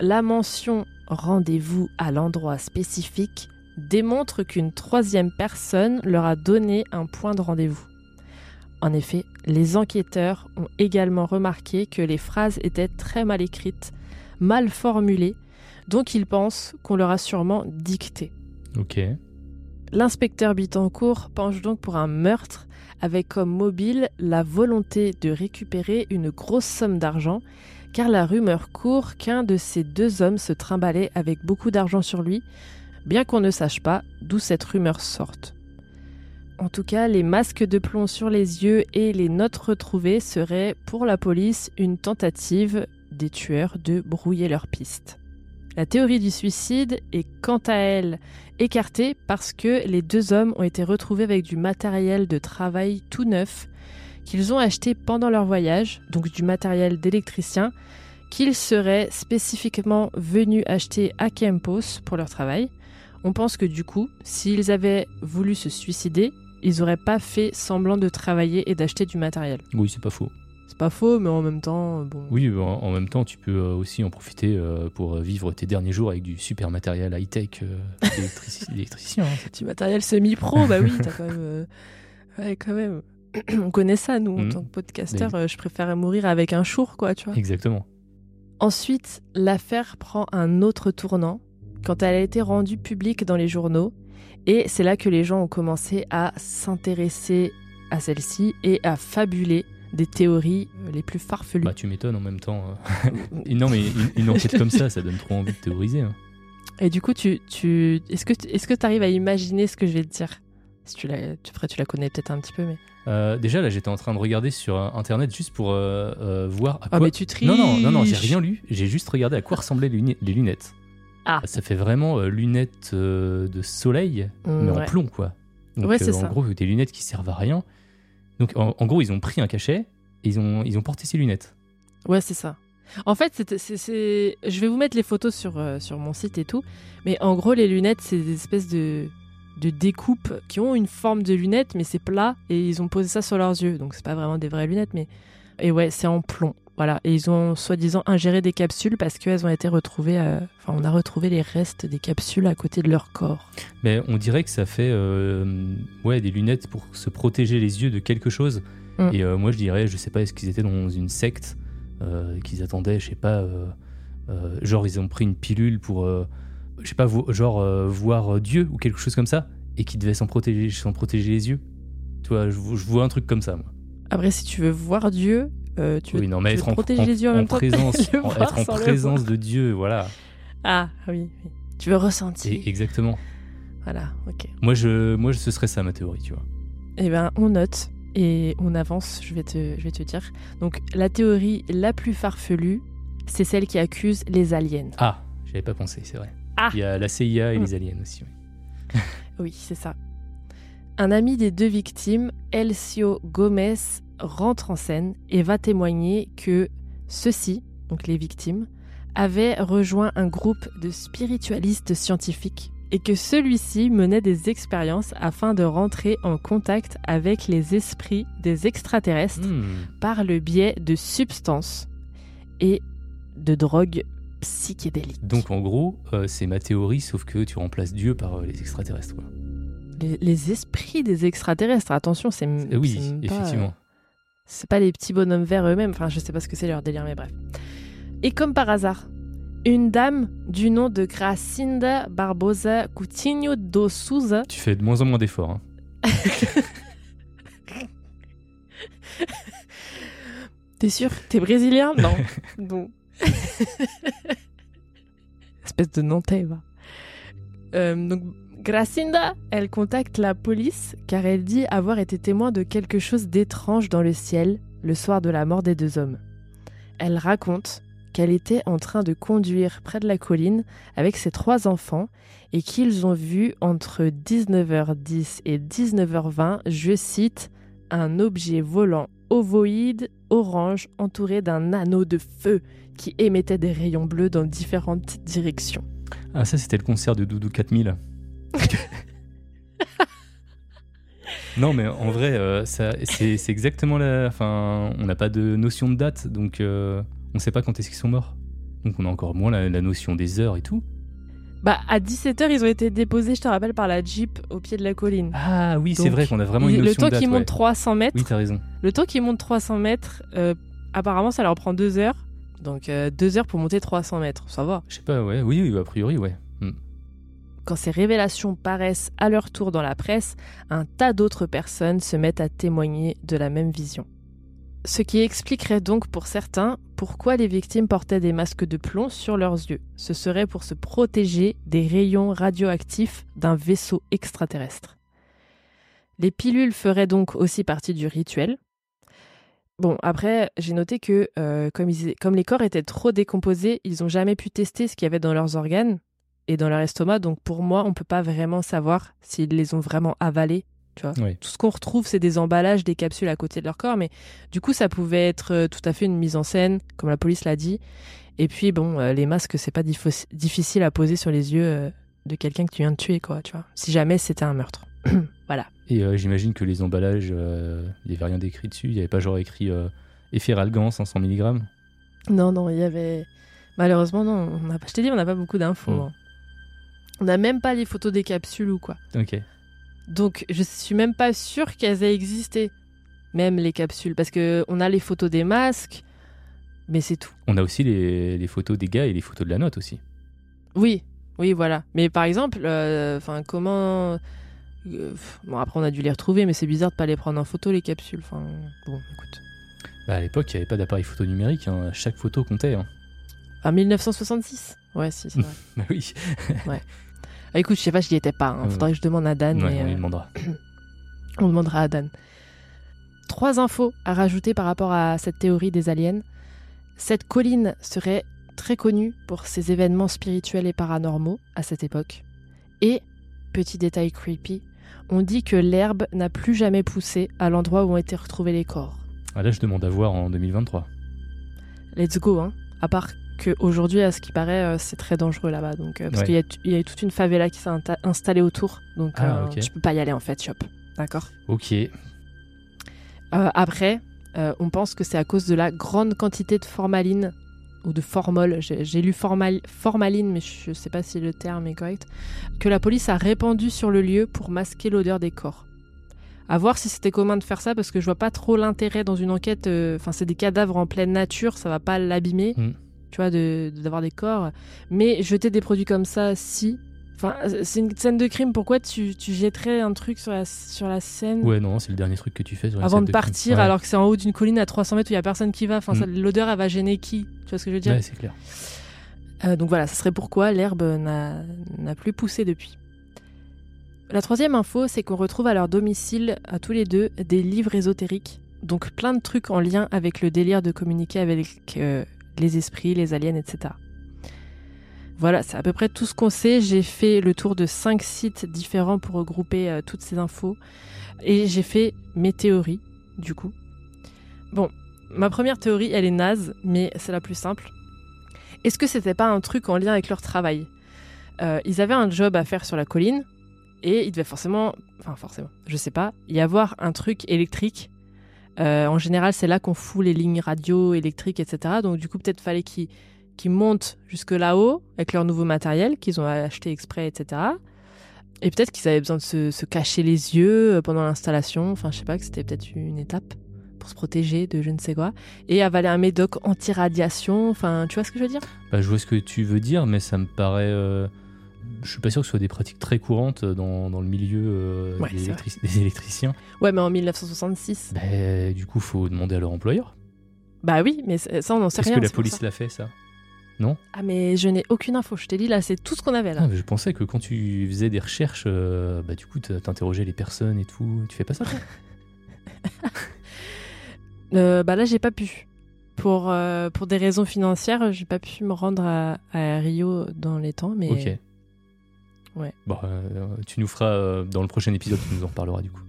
la mention rendez-vous à l'endroit spécifique démontre qu'une troisième personne leur a donné un point de rendez-vous. En effet, les enquêteurs ont également remarqué que les phrases étaient très mal écrites, mal formulées, donc ils pensent qu'on leur a sûrement dicté. Ok. L'inspecteur Bittencourt penche donc pour un meurtre avec comme mobile la volonté de récupérer une grosse somme d'argent, car la rumeur court qu'un de ces deux hommes se trimballait avec beaucoup d'argent sur lui, bien qu'on ne sache pas d'où cette rumeur sorte. En tout cas, les masques de plomb sur les yeux et les notes retrouvées seraient pour la police une tentative des tueurs de brouiller leur piste. La théorie du suicide est quant à elle écartée parce que les deux hommes ont été retrouvés avec du matériel de travail tout neuf qu'ils ont acheté pendant leur voyage, donc du matériel d'électricien qu'ils seraient spécifiquement venus acheter à Campos pour leur travail. On pense que du coup, s'ils avaient voulu se suicider, ils n'auraient pas fait semblant de travailler et d'acheter du matériel. Oui, c'est pas faux. C'est pas faux, mais en même temps, bon. Oui, en, même temps, tu peux euh, aussi en profiter euh, pour vivre tes derniers jours avec du super matériel high-tech euh, d'électrici- d'électricien. hein. Du matériel semi-pro, bah oui, t'as quand même. euh, Ouais, quand même. On connaît ça, nous, en Mhm. tant que podcasteur. euh, Je préfère mourir avec un chour, quoi, tu vois. Exactement. Ensuite, l'affaire prend un autre tournant quand elle a été rendue publique dans les journaux. Et c'est là que les gens ont commencé à s'intéresser à celle-ci et à fabuler des théories euh, les plus farfelues. Bah, tu m'étonnes en même temps. Et non, mais une, une enquête comme ça, ça donne trop envie de théoriser. hein. Et du coup, tu, tu... est-ce que tu est-ce que arrives à imaginer ce que je vais te dire? Si tu la, tu, après, tu la connais peut-être un petit peu, mais. Euh, déjà, là, j'étais en train de regarder sur internet juste pour euh, euh, voir à Ah, quoi. mais tu triches non, non, non, non, j'ai rien lu. J'ai juste regardé à quoi ressemblaient les lunettes. Ah. Ça fait vraiment euh, lunettes euh, de soleil, mais en ouais. plomb, quoi. Donc, Ouais, c'est euh, en ça. gros, des lunettes qui servent à rien. Donc, en, en gros, ils ont pris un cachet et ils ont, ils ont porté ces lunettes. Ouais, c'est ça. En fait, c'est, c'est, c'est- je vais vous mettre les photos sur, euh, sur mon site et tout. Mais en gros, les lunettes, c'est des espèces de, de découpes qui ont une forme de lunettes, mais c'est plat. Et ils ont posé ça sur leurs yeux. Donc, c'est pas vraiment des vraies lunettes. mais Et ouais, c'est en plomb. Voilà. Et ils ont soi-disant ingéré des capsules parce qu'elles ont été retrouvées. euh, Enfin, on a retrouvé les restes des capsules à côté de leur corps. Mais on dirait que ça fait euh, ouais, des lunettes pour se protéger les yeux de quelque chose. Mm. Et euh, moi, je dirais, je sais pas, est-ce qu'ils étaient dans une secte euh, qu'ils attendaient, je sais pas, genre ils ont pris une pilule pour, je sais pas, vo- genre voir Dieu ou quelque chose comme ça, et qui devaient s'en protéger, s'en protéger les yeux. Tu vois, je, je vois un truc comme ça, moi. Après, si tu veux voir Dieu, euh, tu veux, oui, non, mais tu veux être te en, protéger en- les yeux en en même temps présence, en- être en présence de Dieu, voilà. Ah, oui, oui. Tu veux ressentir. Et, exactement. Voilà, ok. Moi, je, moi, ce serait ça ma théorie, tu vois. Eh ben, on note et on avance, je vais te, je vais te dire. Donc, la théorie la plus farfelue, c'est celle qui accuse les aliens. Ah, j'avais pas pensé, c'est vrai. Ah. Il y a la CIA et Mm. les aliens aussi. oui. Oui, c'est ça. Un ami des deux victimes, Elcio Gomez, rentre en scène et va témoigner que ceux-ci, donc les victimes, avaient rejoint un groupe de spiritualistes scientifiques et que celui-ci menait des expériences afin de rentrer en contact avec les esprits des extraterrestres Hmm. par le biais de substances et de drogues psychédéliques. Donc en gros, euh, c'est ma théorie, sauf que tu remplaces Dieu par euh, les extraterrestres. quoi. Les, les esprits des extraterrestres, attention, c'est oui, pas, effectivement. euh, C'est pas les petits bonhommes verts eux-mêmes. Enfin, je sais pas ce que c'est leur délire, mais bref. Et comme par hasard, une dame du nom de Gracinda Barbosa Coutinho do Souza Tu fais de moins en moins d'efforts. hein. T'es sûr? T'es brésilien? Non. Bon. Espèce de Nantais, va. Euh, donc, Gracinda, elle contacte la police car elle dit avoir été témoin de quelque chose d'étrange dans le ciel le soir de la mort des deux hommes. Elle raconte qu'elle était en train de conduire près de la colline avec ses trois enfants et qu'ils ont vu entre 19h10 et 19h20, je cite, un objet volant ovoïde orange entouré d'un anneau de feu qui émettait des rayons bleus dans différentes directions. Ah, ça, c'était le concert de Doudou 4000. Non, mais en vrai, euh, ça, c'est, c'est exactement la. Enfin, on n'a pas de notion de date, donc euh, on ne sait pas quand est-ce qu'ils sont morts. Donc on a encore moins la, la notion des heures et tout. Bah, à 17h, ils ont été déposés, je te rappelle, par la Jeep au pied de la colline. Ah oui, c'est vrai qu'on a vraiment une notion le temps de date. qu'ils ouais. montent 300 mètres, Oui, t'as raison. le temps qu'ils montent 300 mètres, euh, apparemment, ça leur prend 2 heures. Donc, 2 heures pour monter 300 mètres, ça va. Je sais pas, ouais. Oui, oui, a priori, ouais. Hmm. Quand ces révélations paraissent à leur tour dans la presse, un tas d'autres personnes se mettent à témoigner de la même vision. Ce qui expliquerait donc pour certains pourquoi les victimes portaient des masques de plomb sur leurs yeux. Ce serait pour se protéger des rayons radioactifs d'un vaisseau extraterrestre. Les pilules feraient donc aussi partie du rituel. Bon, après, j'ai noté que euh, comme, les corps étaient trop décomposés, ils n'ont jamais pu tester ce qu'il y avait dans leurs organes et dans leur estomac. Donc pour moi, on peut pas vraiment savoir s'ils les ont vraiment avalés. Tu vois. Tout ce qu'on retrouve, c'est des emballages, des capsules à côté de leur corps. Mais du coup, ça pouvait être euh, tout à fait une mise en scène, comme la police l'a dit. Et puis, bon, euh, les masques, c'est pas diffi- difficile à poser sur les yeux euh, de quelqu'un que tu viens de tuer, quoi. Tu vois. Si jamais c'était un meurtre. voilà. Et euh, j'imagine que les emballages, il n'y avait rien d'écrit dessus. Il n'y avait pas genre écrit Efferalgan 500 mg. Non, non, il y avait. Malheureusement, non. On a... Je t'ai dit, on n'a pas beaucoup d'infos. Mm. hein. On n'a même pas les photos des capsules ou quoi. Ok. Donc, je suis même pas sûre qu'elles aient existé, même les capsules, parce que on a les photos des masques, mais c'est tout. On a aussi les, les photos des gars et les photos de la note aussi. Oui, oui, voilà. Mais par exemple, euh, enfin, comment euh, Bon, après, on a dû les retrouver, mais c'est bizarre de pas les prendre en photo les capsules. Enfin, bon, écoute. Bah, à l'époque, il n'y avait pas d'appareil photo numérique. hein. Chaque photo comptait. hein. En 1966 Ouais, si, c'est vrai. Bah oui. Ah, écoute, je sais pas, je n'y étais pas. hein. Ouais. Faudrait que je demande à Dan. Ouais, mais, on lui euh, demandera. On demandera à Dan. Trois infos à rajouter par rapport à cette théorie des aliens. Cette colline serait très connue pour ses événements spirituels et paranormaux à cette époque. Et, petit détail creepy, on dit que l'herbe n'a plus jamais poussé à l'endroit où ont été retrouvés les corps. Ah, là, je demande à voir en 2023. Let's go, hein. À part qu'aujourd'hui, à ce qui paraît, euh, c'est très dangereux là-bas. Donc, euh, parce Ouais. qu'il y y a toute une favela qui s'est installée autour. Donc, Ah, euh, ok. je peux pas y aller en fait, shop. D'accord Ok. Après, on pense que c'est à cause de la grande quantité de formaline ou de formol, j'ai lu formal- formaline, mais je sais pas si le terme est correct, que la police a répandu sur le lieu pour masquer l'odeur des corps. À voir si c'était commun de faire ça, parce que je vois pas trop l'intérêt dans une enquête. euh, Enfin, c'est des cadavres en pleine nature, ça va pas l'abîmer, Mm. Tu vois, de- d'avoir des corps. Mais jeter des produits comme ça, si. Enfin, c'est une scène de crime, pourquoi tu, tu jetterais un truc sur la, sur la scène Ouais, non, c'est le dernier truc que tu fais sur une avant scène de partir Ouais. alors que c'est en haut d'une colline à 300 mètres où il y a personne qui va. Enfin, Mm. l'odeur, elle va gêner qui? Tu vois ce que je veux dire? Ouais, c'est clair. Euh, Donc voilà, ça serait pourquoi l'herbe n'a n'a plus poussé depuis. La troisième info, c'est qu'on retrouve à leur domicile, à tous les deux, des livres ésotériques. Donc plein de trucs en lien avec le délire de communiquer avec euh, les esprits, les aliens, etc. Voilà, c'est à peu près tout ce qu'on sait. J'ai fait le tour de cinq sites différents pour regrouper euh, toutes ces infos. Et j'ai fait mes théories, du coup. Bon, ma première théorie, elle est naze, mais c'est la plus simple. Est-ce que c'était pas un truc en lien avec leur travail? Euh, Ils avaient un job à faire sur la colline, et il devait forcément, enfin forcément, je sais pas, y avoir un truc électrique. Euh, en général, c'est là qu'on fout les lignes radio, électriques, etc. Donc du coup, peut-être fallait qu'ils montent jusque là-haut avec leur nouveau matériel qu'ils ont acheté exprès, etc. Et peut-être qu'ils avaient besoin de se, se cacher les yeux euh, pendant l'installation. Enfin, je sais pas, que c'était peut-être une étape pour se protéger de je ne sais quoi, et avaler un médoc anti-radiation. Enfin, tu vois ce que je veux dire? Bah, je vois ce que tu veux dire, mais ça me paraît. euh, Je suis pas sûr que ce soit des pratiques très courantes dans, dans le milieu euh, Ouais, des, électriciens. Ouais, mais en 1966. Bah, du coup, faut demander à leur employeur. Bah oui, mais ça, on n'en sait Est-ce rien. que la police l'a fait, ça Ah, mais je n'ai aucune info. Je t'ai dit là, c'est tout ce qu'on avait là. Ah, mais Je pensais que quand tu faisais des recherches, euh, bah, du coup, t'interrogeais les personnes et tout. Tu fais pas ça, toi? Euh, bah là, j'ai pas pu. Pour, euh, pour des raisons financières, j'ai pas pu me rendre à, à Rio dans les temps, mais Ok. Ouais. Bon, euh, tu nous feras euh, dans le prochain épisode, tu nous en reparleras du coup.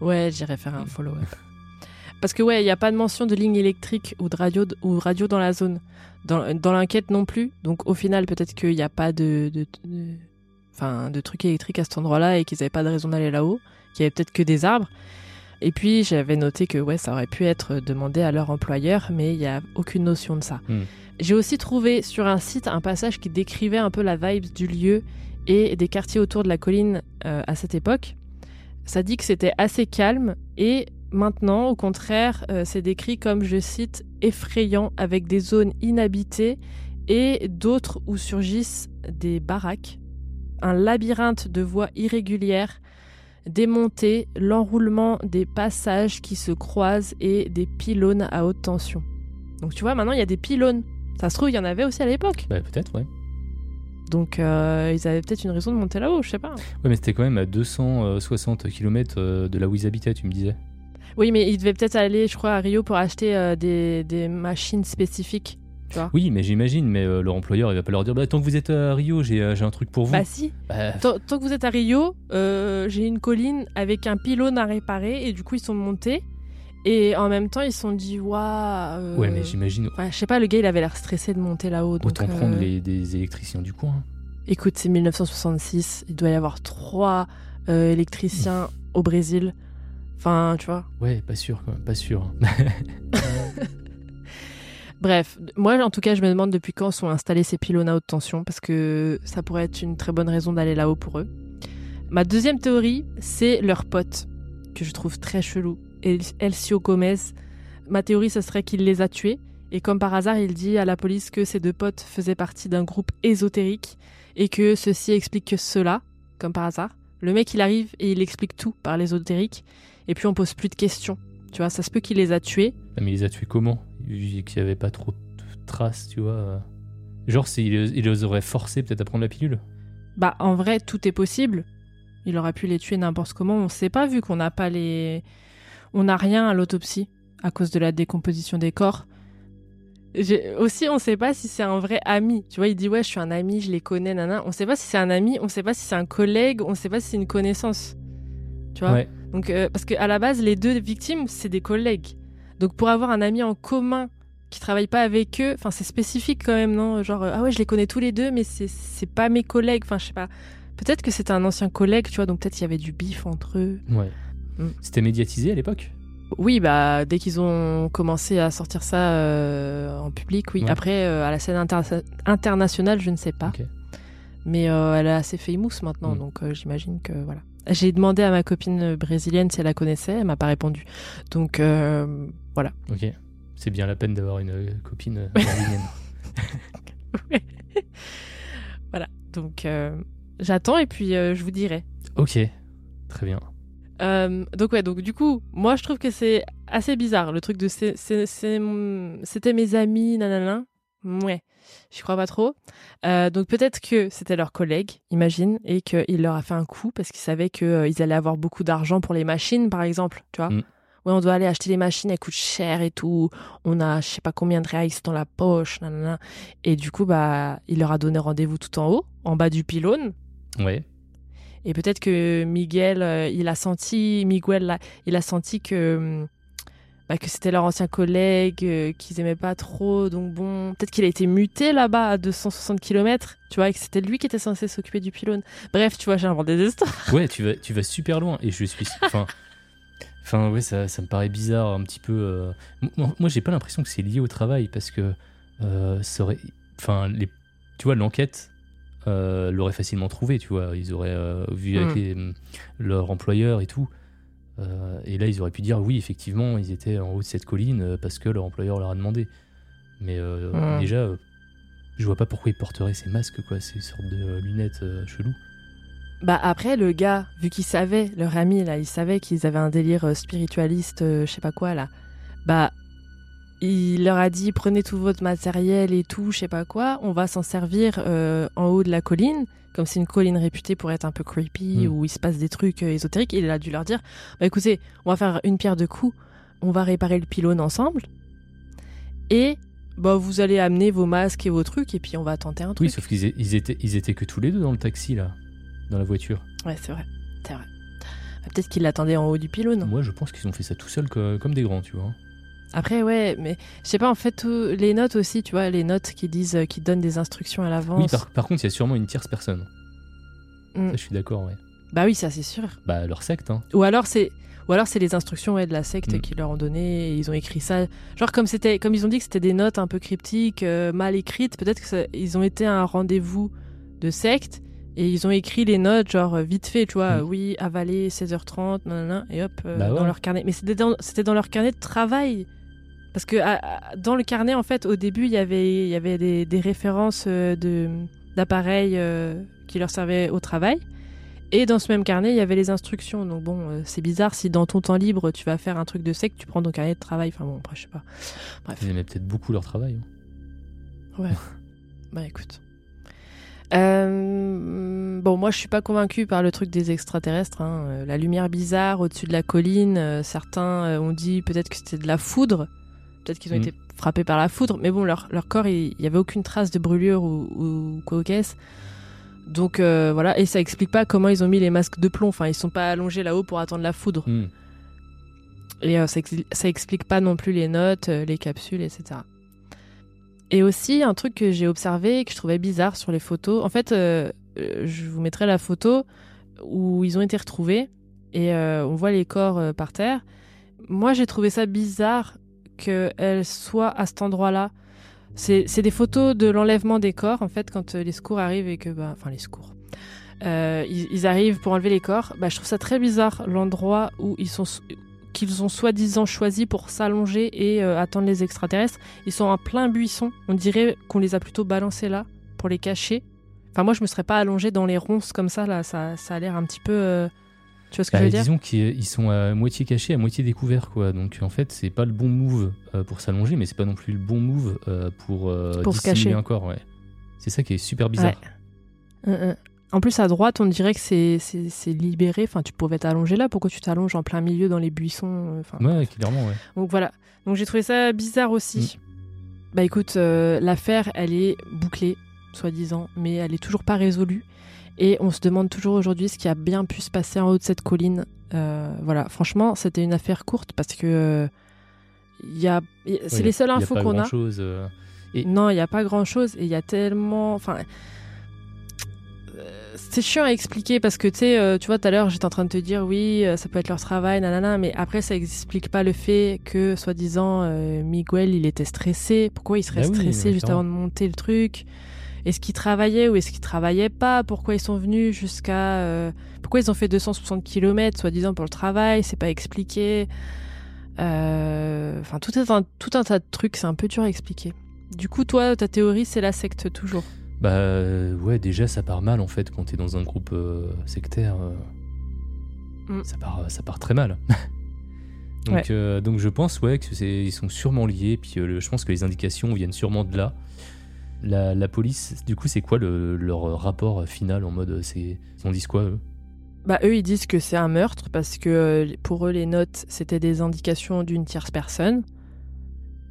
ouais, j'irai faire un follow-up. Parce que ouais, il n'y a pas de mention de ligne électrique ou de radio, ou radio dans la zone. Dans, dans l'enquête non plus. Donc au final, peut-être qu'il n'y a pas de, de, de- enfin, de trucs électriques à cet endroit-là et qu'ils n'avaient pas de raison d'aller là-haut. Qu'il y avait peut-être que des arbres. Et puis j'avais noté que ouais, ça aurait pu être demandé à leur employeur, mais il n'y a aucune notion de ça. Hmm. J'ai aussi trouvé sur un site un passage qui décrivait un peu la vibe du lieu et des quartiers autour de la colline euh, à cette époque. Ça dit que c'était assez calme et maintenant, au contraire, euh, c'est décrit comme, je cite, effrayant avec des zones inhabitées et d'autres où surgissent des baraques, un labyrinthe de voies irrégulières, des montées, l'enroulement des passages qui se croisent et des pylônes à haute tension. Donc tu vois, maintenant il y a des pylônes. Ça se trouve, il y en avait aussi à l'époque. Bah, peut-être, ouais. Donc euh, ils avaient peut-être une raison de monter là-haut, je sais pas. Ouais, mais c'était quand même à 260 km de là où ils habitaient, tu me disais. Oui, mais ils devaient peut-être aller, je crois, à Rio pour acheter euh, des, des machines spécifiques. Oui, mais j'imagine, mais euh, leur employeur, il va pas leur dire bah, tant que vous êtes à Rio, j'ai euh, un truc pour vous. Bah si, Bah, tant, tant que vous êtes à Rio, euh, j'ai une colline avec un pylône à réparer et du coup ils sont montés. Et en même temps, ils se sont dit, waouh. euh, ouais, mais j'imagine. ouais, je sais pas, le gars il avait l'air stressé de monter là-haut. donc, Autant euh, prendre les, des électriciens du coin. Écoute, c'est 1966, il doit y avoir trois euh, électriciens au Brésil. Enfin, tu vois. Ouais, pas sûr, quand même, pas sûr. Bref, moi en tout cas, je me demande depuis quand sont installés ces pylônes à haute tension parce que ça pourrait être une très bonne raison d'aller là-haut pour eux. Ma deuxième théorie, c'est leur pote que je trouve très chelou, El- Elcio Gomez. Ma théorie, ce serait qu'il les a tués et comme par hasard, il dit à la police que ses deux potes faisaient partie d'un groupe ésotérique et que ceci explique que cela, comme par hasard. Le mec, il arrive et il explique tout par l'ésotérique et puis on pose plus de questions. Tu vois, ça se peut qu'il les a tués. Ah, mais il les a tués comment? Vu qu'il n'y avait pas trop de traces, tu vois. Genre, il, les- il les aurait forcés peut-être à prendre la pilule? Bah, en vrai, tout est possible. Il aurait pu les tuer n'importe comment. On sait pas, vu qu'on n'a pas les. On n'a rien à l'autopsie à cause de la décomposition des corps. Aussi, on sait pas si c'est un vrai ami. Tu vois, il dit ouais, je suis un ami, je les connais, nana. On sait pas si c'est un ami, on sait pas si c'est un collègue, on sait pas si c'est une connaissance. Tu vois. Ouais. Donc, euh, parce qu'à la base, les deux victimes, c'est des collègues. Donc, pour avoir un ami en commun qui travaille pas avec eux, enfin, c'est spécifique quand même, non? Genre, euh, ah ouais, je les connais tous les deux, mais c'est- c'est pas mes collègues. Enfin, je sais pas. Peut-être que c'était un ancien collègue, tu vois, donc peut-être il y avait du bif entre eux. Ouais. Mm. C'était médiatisé à l'époque Oui, bah, dès qu'ils ont commencé à sortir ça euh, en public, oui. Ouais. Après, euh, à la scène inter- internationale, je ne sais pas. Mais euh, elle est assez famous maintenant, Mm. donc j'imagine que voilà. J'ai demandé à ma copine brésilienne si elle la connaissait, elle m'a pas répondu. Donc voilà. Ok. C'est bien la peine d'avoir une copine brésilienne. Voilà. Donc j'attends et puis je vous dirai. ok. Très bien. Euh, donc ouais, donc du coup, moi je trouve que c'est assez bizarre le truc de c'était mes amis, nanana. Ouais, j'y crois pas trop. Euh, donc peut-être que c'était leur collègue, imagine, et qu'il leur a fait un coup parce qu'ils savaient qu'ils allaient avoir beaucoup d'argent pour les machines, par exemple, tu vois. Mm. Ouais, on doit aller acheter les machines, elles coûtent cher et tout. On a je sais pas combien de reais dans la poche, nanana. Et du coup, bah, il leur a donné rendez-vous tout en haut, en bas du pylône. Ouais. Et peut-être que Miguel, euh, il a senti, Miguel, il a senti que, hum, bah, que c'était leur ancien collègue, euh, qu'ils aimaient pas trop. Donc bon, peut-être qu'il a été muté là-bas à 260 km, tu vois, et que c'était lui qui était censé s'occuper du pylône. Bref, tu vois, j'ai inventé des histoires. Ouais, tu vas, tu vas super loin. Et je suis. Enfin. Enfin, ouais, ça, ça me paraît bizarre un petit peu. euh. Moi, j'ai pas l'impression que c'est lié au travail parce que. Enfin, tu vois, l'enquête euh, l'aurait facilement trouvé, tu vois. Ils auraient euh, vu avec Mm. les- leur employeur et tout. Euh, et là, ils auraient pu dire oui, effectivement, ils étaient en haut de cette colline parce que leur employeur leur a demandé. Mais Mm. déjà, je vois pas pourquoi ils porteraient ces masques, quoi, ces sortes de lunettes cheloues. Bah après, le gars, vu qu'il savait, leur ami, là, il savait qu'ils avaient un délire spiritualiste, je sais pas quoi, là, bah, il leur a dit, prenez tout votre matériel et tout, je sais pas quoi, on va s'en servir euh, en haut de la colline, comme c'est une colline réputée pour être un peu creepy, Mm. où il se passe des trucs euh, ésotériques, il a dû leur dire, bah écoutez, on va faire une pierre de coups, on va réparer le pylône ensemble, et bah vous allez amener vos masques et vos trucs, et puis on va tenter un truc. Oui, sauf qu'ils ils étaient, ils étaient que tous les deux dans le taxi, là, dans la voiture. Ouais, c'est vrai, c'est vrai. Bah, Peut-être qu'ils l'attendaient en haut du pylône. Moi, je pense qu'ils ont fait ça tout seuls, co- comme des grands, tu vois. Après, ouais, mais je sais pas, en fait, tout- les notes aussi, tu vois, les notes qui disent, euh, qui donnent des instructions à Oui, l'avance. par, par contre, il y a sûrement une tierce personne. Mm. Ça, je suis d'accord, ouais. Bah oui, ça c'est sûr. Bah, leur secte, hein. Ou alors c'est, ou alors c'est les instructions ouais, de la secte Mm. qui leur ont donné, et ils ont écrit ça. Genre comme c'était, comme ils ont dit que c'était des notes un peu cryptiques, euh, mal écrites. Peut-être que ça- ils ont été à un rendez-vous de secte et ils ont écrit les notes genre euh, vite fait, tu vois. Mm. Oui, avaler 16h30, nanana, et hop euh, Bah ouais. dans leur carnet. Mais c'était dans, c'était dans leur carnet de travail. Parce que à- dans le carnet, en fait, au début, il y avait, il y avait des, des références euh, de, d'appareils euh, qui leur servaient au travail. Et dans ce même carnet, il y avait les instructions. Donc bon, euh, c'est bizarre si dans ton temps libre, tu vas faire un truc de sec, tu prends ton carnet de travail. Enfin bon, après, je sais pas. Bref. Ils aimaient peut-être beaucoup leur travail. hein. Bah écoute. Euh, bon, moi je suis pas convaincue par le truc des extraterrestres. hein. La lumière bizarre au-dessus de la colline, euh, certains euh, ont dit peut-être que c'était de la foudre. Peut-être qu'ils ont Mm. été frappés par la foudre. Mais bon, leur, leur corps, il n'y avait aucune trace de brûlure ou, ou quoi qu'est-ce. Donc euh, voilà, et ça explique pas comment ils ont mis les masques de plomb. Enfin, ils sont pas allongés là-haut pour attendre la foudre. Hmm. Et euh, ça, ex- ça explique pas non plus les notes, euh, les capsules, etc. Et aussi, un truc que j'ai observé et que je trouvais bizarre sur les photos. En fait, je vous mettrai la photo où ils ont été retrouvés et on voit les corps par terre. Moi, j'ai trouvé ça bizarre qu'elles soient à cet endroit-là. C'est des photos de l'enlèvement des corps, en fait, quand euh, les secours arrivent et que. Bah, enfin, les secours. Euh, ils, arrivent pour enlever les corps. Bah, je trouve ça très bizarre, l'endroit où ils sont qu'ils ont soi-disant choisi pour s'allonger et euh, attendre les extraterrestres. Ils sont en plein buisson. On dirait qu'on les a plutôt balancés là pour les cacher. Enfin, moi, je me serais pas allongé dans les ronces comme ça. Là, ça, ça a l'air un petit peu. Tu vois ce que Bah, je veux dire disons qu'ils ils sont à moitié cachés, à moitié découverts, quoi. Donc en fait, c'est pas le bon move euh, pour s'allonger, mais c'est pas non plus le bon move euh, pour, euh, Pour se cacher. un corps, ouais. C'est ça qui est super bizarre. Ouais. Hum, hum. En plus, à droite, on dirait que c'est c'est- c'est libéré. Enfin, tu pouvais t'allonger là. Pourquoi tu t'allonges en plein milieu dans les buissons Enfin, Ouais, clairement, ouais. Donc voilà. Donc j'ai trouvé ça bizarre aussi. Mm. Bah écoute, euh, l'affaire, elle est bouclée, soi-disant, mais elle est toujours pas résolue. Et on se demande toujours aujourd'hui ce qui a bien pu se passer en haut de cette colline. Euh, voilà, franchement, c'était une affaire courte parce que euh, il y a, y- c'est Ouais, les seules y a infos pas qu'on a. grand-chose, euh, Et- Non, il n'y a pas grand-chose et il y a tellement, enfin. euh, C'est chiant à expliquer parce que tu sais, tu vois, tout à l'heure j'étais en train de te dire oui, ça peut être leur travail, nanana, mais après ça explique pas le fait que, soi-disant, Miguel il était stressé. Pourquoi il serait Bah stressé juste avant de monter le truc? Est-ce qu'ils travaillaient ou est-ce qu'ils travaillaient pas? Pourquoi ils sont venus jusqu'à. euh, Pourquoi ils ont fait 260 km, soi-disant, pour le travail? C'est pas expliqué. Euh, Enfin, tout, un, tout un tas de trucs, c'est un peu dur à expliquer. Du coup, toi, ta théorie, c'est la secte toujours? Bah euh, ouais, déjà ça part mal en fait quand t'es dans un groupe euh, sectaire. Mm. Ça part, ça part très mal. donc, Ouais. donc je pense ouais que c'est, ils sont sûrement liés. Puis je pense que les indications viennent sûrement de là. La, la police, du coup, c'est quoi le- leur rapport final en mode c'est ils ont dit quoi eux? Bah, eux, ils disent que c'est un meurtre parce que euh, pour eux, les notes, c'était des indications d'une tierce personne.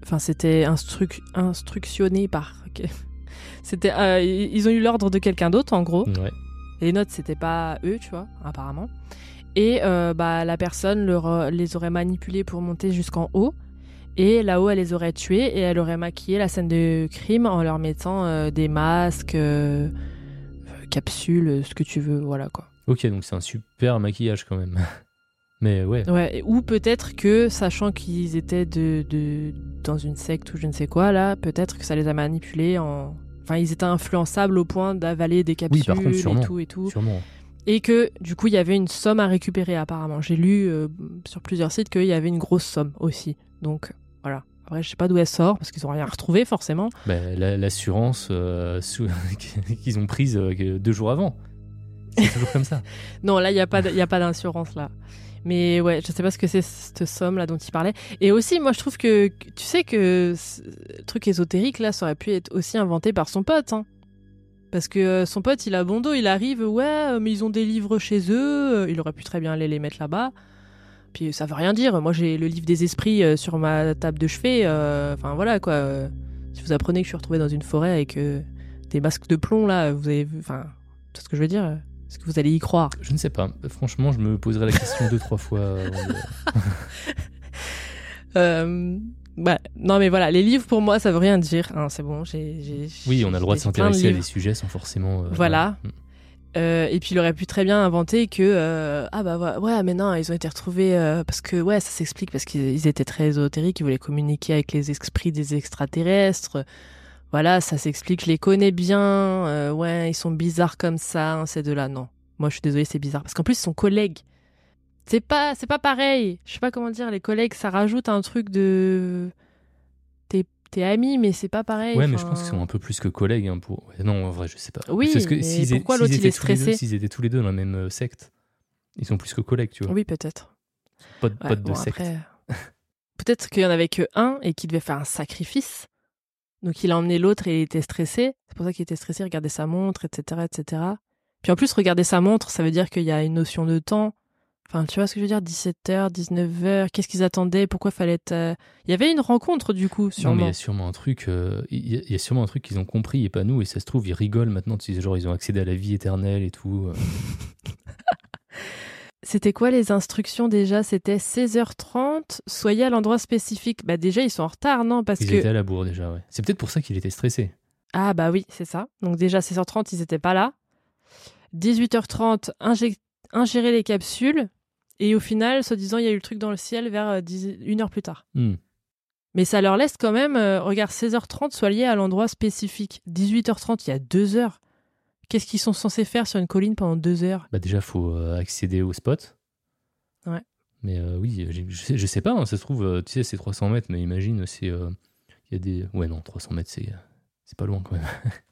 Enfin, c'était instruc- instructionné par. C'était, euh, ils ont eu l'ordre de quelqu'un d'autre, en gros. Ouais. Les notes, c'était pas eux, tu vois, apparemment. Et euh, bah, la personne leur, les aurait manipulés pour monter jusqu'en haut. Et là-haut, elle les aurait tués et elle aurait maquillé la scène de crime en leur mettant euh, des masques, euh, euh, capsules, ce que tu veux, voilà quoi. Ok, donc c'est un super maquillage quand même. Mais ouais. Ou peut-être que, sachant qu'ils étaient de, de, dans une secte ou je ne sais quoi, là, peut-être que ça les a manipulés en. Enfin, ils étaient influençables au point d'avaler des capsules par contre, sûrement. et tout et tout. Sûrement. Et que du coup, il y avait une somme à récupérer apparemment. J'ai lu euh, sur plusieurs sites qu'il y avait une grosse somme aussi. Donc voilà. Après, je sais pas d'où elle sort parce qu'ils ont rien retrouvé forcément. Bah, la- L'assurance euh, qu'ils ont prise euh, deux jours avant. C'est toujours comme ça. Non, là, il n'y a pas d- il y a pas d'assurance là. Mais ouais, je sais pas ce que c'est cette somme là dont il parlait. Et aussi, moi, je trouve que tu sais que ce truc ésotérique là, ça aurait pu être aussi inventé par son pote. hein. Parce que euh, son pote, il a bon dos, il arrive, ouais, mais ils ont des livres chez eux. Il aurait pu très bien aller les mettre là-bas. Puis ça veut rien dire. Moi, j'ai le livre des esprits euh, sur ma table de chevet. euh, Enfin voilà quoi. euh, Si vous apprenez que je suis retrouvé dans une forêt avec des masques de plomb là, vous avez vu. Enfin, c'est ce que je veux dire. Est-ce que vous allez y croire? Je ne sais pas. Franchement, je me poserai la question deux, trois fois. euh, bah, non, mais voilà, les livres pour moi, ça veut rien dire. hein, c'est bon, j'ai. Oui, on a le droit de s'intéresser à des sujets sans forcément. euh, Voilà. Mm. Euh, et puis il aurait pu très bien inventer que euh, ah bah ouais, mais non ils ont été retrouvés euh, parce que ouais ça s'explique parce qu'ils ils étaient très ésotériques ils voulaient communiquer avec les esprits des extraterrestres. Voilà ça s'explique je les connais bien euh, ouais ils sont bizarres comme ça hein, ces deux là non. Moi je suis désolée c'est bizarre. Parce qu'en plus ils sont collègues. C'est pas c'est pas pareil. Je sais pas comment dire les collègues ça rajoute un truc de t'es amis mais c'est pas pareil Ouais, mais je pense qu'ils sont un peu plus que collègues. hein, pour... ouais, Non, en vrai, je sais pas. Oui, Parce que mais pourquoi l'autre, il est stressé S'ils étaient tous les deux dans la même euh, secte, ils sont plus que collègues, tu vois. oui peut-être Potes, Ouais, potes de bon, secte. après, Peut-être qu'il y en avait que un et qu'il devait faire un sacrifice. Donc il a emmené l'autre et il était stressé. C'est pour ça qu'il était stressé, regardait sa montre, etc., etc. Puis en plus, regarder sa montre, ça veut dire qu'il y a une notion de temps. Enfin, tu vois ce que je veux dire 17h, 19h, qu'est-ce qu'ils attendaient Pourquoi fallait être... euh, Il y avait une rencontre du coup, Non, mais il sûrement. y a sûrement un truc, euh, il y, a- il y a sûrement un truc qu'ils ont compris et pas nous, et ça se trouve, ils rigolent maintenant, tu sais, genre ils ont accédé à la vie éternelle et tout. euh. C'était quoi les instructions déjà? C'était 16h30, soyez à l'endroit spécifique. Bah déjà, ils sont en retard, non? Parce Ils que... étaient à la bourre déjà, ouais. C'est peut-être pour ça qu'il était stressé. Ah bah oui, c'est ça. Donc déjà 16h30, ils n'étaient pas là. 18h30, ingé- ingérer les capsules. Et au final, soi-disant, il y a eu le truc dans le ciel vers euh, 10 une heure plus tard. Hmm. Mais ça leur laisse quand même, euh, regarde, 16h30, soit lié à l'endroit spécifique. 18h30, il y a deux heures. Qu'est-ce qu'ils sont censés faire sur une colline pendant deux heures? Bah déjà, faut euh, accéder au spot. Ouais. Mais euh, oui, je sais, je sais pas, hein, ça se trouve, tu sais, c'est 300 mètres, mais imagine, c'est. euh, Il y a des. Ouais, non, 300 mètres, c'est. C'est pas loin quand même.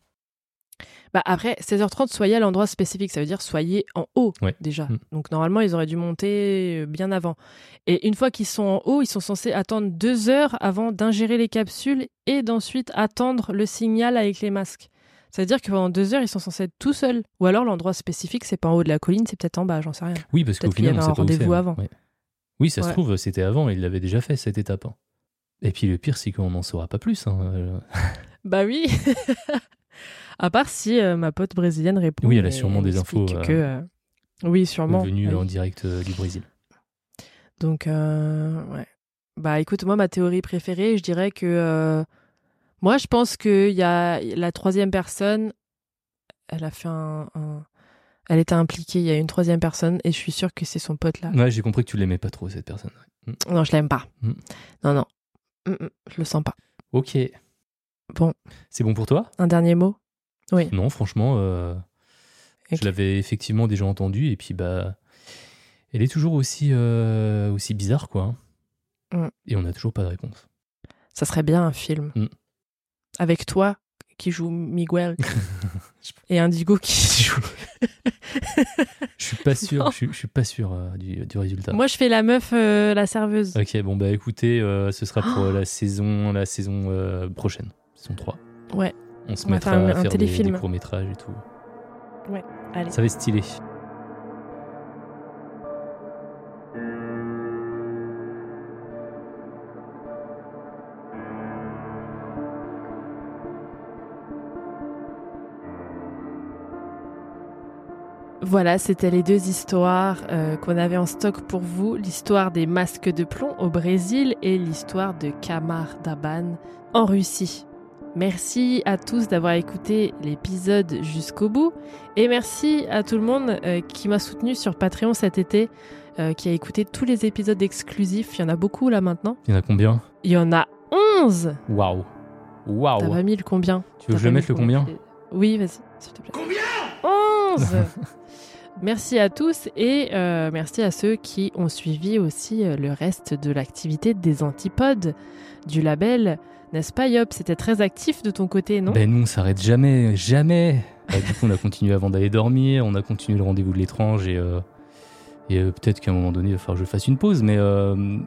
Bah après, 16h30, soyez à l'endroit spécifique, ça veut dire soyez en haut Ouais. déjà. Mm. Donc normalement, ils auraient dû monter euh, bien avant. Et une fois qu'ils sont en haut, ils sont censés attendre deux heures avant d'ingérer les capsules et d'ensuite attendre le signal avec les masques. Ça veut dire que pendant deux heures, ils sont censés être tout seuls. Ou alors l'endroit spécifique, c'est pas en haut de la colline, c'est peut-être en bas, j'en sais rien. Oui, parce qu'au Peut-être qu'il y avait un rendez-vous hein. avant. Ouais. Oui, ça se trouve, c'était avant, il l'avait déjà fait cette étape. hein. Et puis le pire, c'est qu'on n'en saura pas plus. hein. Euh, Bah oui À part si euh, ma pote brésilienne répond. Oui, elle a sûrement des infos, Que, euh, Oui, sûrement. Venu oui. en direct euh, du Brésil. Donc, euh, ouais. Bah écoute, moi, ma théorie préférée, je dirais que. euh, moi, je pense qu'il y a la troisième personne, elle a fait un, un- Elle était impliquée, il y a une troisième personne, et je suis sûre que c'est son pote là. Ouais, j'ai compris que tu l'aimais pas trop, cette personne. Non, je l'aime pas. Mm. Non, non. Mm, mm, je le sens pas. Ok. Bon. C'est bon pour toi? Un dernier mot? Non, franchement, euh, je l'avais effectivement déjà entendu et puis bah, elle est toujours aussi euh, aussi bizarre quoi. hein. Mm. Et on n'a toujours pas de réponse. Ça serait bien un film. Mm. Avec toi qui joue Miguel et Indigo qui joue. Je suis pas sûr, je suis, je suis pas sûr euh, du, du résultat. Moi, je fais la meuf, euh, la serveuse. Ok, bon bah écoutez, euh, ce sera pour Oh. la saison la saison prochaine, saison 3. Ouais. On se On va mettra faire un- à faire des, téléfilm. des courts-métrages et tout. Allez. Ça va être stylé. Voilà, c'était les deux histoires euh, qu'on avait en stock pour vous. L'histoire des masques de plomb au Brésil et l'histoire de Kamar Daban en Russie. Merci à tous d'avoir écouté l'épisode jusqu'au bout. Et merci à tout le monde euh, qui m'a soutenu sur Patreon cet été, euh, qui a écouté tous les épisodes exclusifs. Il y en a beaucoup là maintenant. Il y en a combien? Il y en a 11 Waouh. Waouh. T'as pas mis le combien? Tu veux que je le mette le combien? Oui, vas-y, s'il te plaît. Combien? 11 Merci à tous et euh, merci à ceux qui ont suivi aussi euh, le reste de l'activité des antipodes du label. N'est-ce pas Yop? C'était très actif de ton côté, non? Ben nous, on s'arrête jamais, jamais. Bah, du coup, on a continué avant d'aller dormir, on a continué le rendez-vous de l'étrange et, euh, et euh, peut-être qu'à un moment donné, il va falloir que je fasse une pause, mais,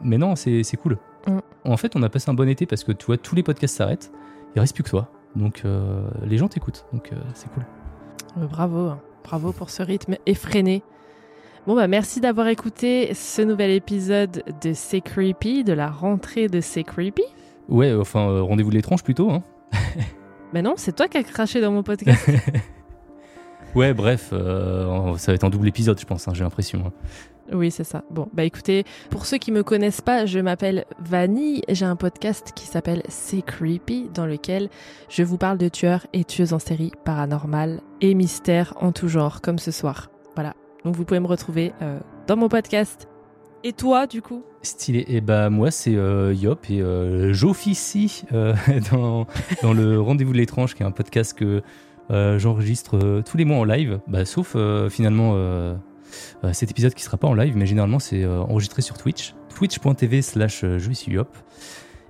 mais non, c'est c'est cool. Mm. En fait, on a passé un bon été parce que tu vois, tous les podcasts s'arrêtent, il reste plus que toi. Donc les gens t'écoutent, donc c'est cool. Bravo, hein. Bravo pour ce rythme effréné. Bon bah merci d'avoir écouté ce nouvel épisode de C'est Creepy, de la rentrée de C'est Creepy. Ouais, enfin, euh, rendez-vous de l'étrange plutôt. Hein. Mais non, c'est toi qui as craché dans mon podcast. Ouais, bref, euh, ça va être un double épisode, je pense, hein, j'ai l'impression. hein. oui, c'est ça. Bon, bah écoutez, pour ceux qui me connaissent pas, je m'appelle Vanille. J'ai un podcast qui s'appelle C'est Creepy, dans lequel je vous parle de tueurs et tueuses en série paranormales et mystères en tout genre, comme ce soir. Voilà. Donc vous pouvez me retrouver euh, dans mon podcast. Et toi, du coup? Stylé. Et bah moi c'est euh, Yop et j'officie dans, dans le Rendez-vous de l'étrange, qui est un podcast que j'enregistre euh, tous les mois en live, bah, sauf euh, finalement euh, euh, cet épisode qui sera pas en live, mais généralement c'est euh, enregistré sur Twitch, twitch.tv slash euh, je suis.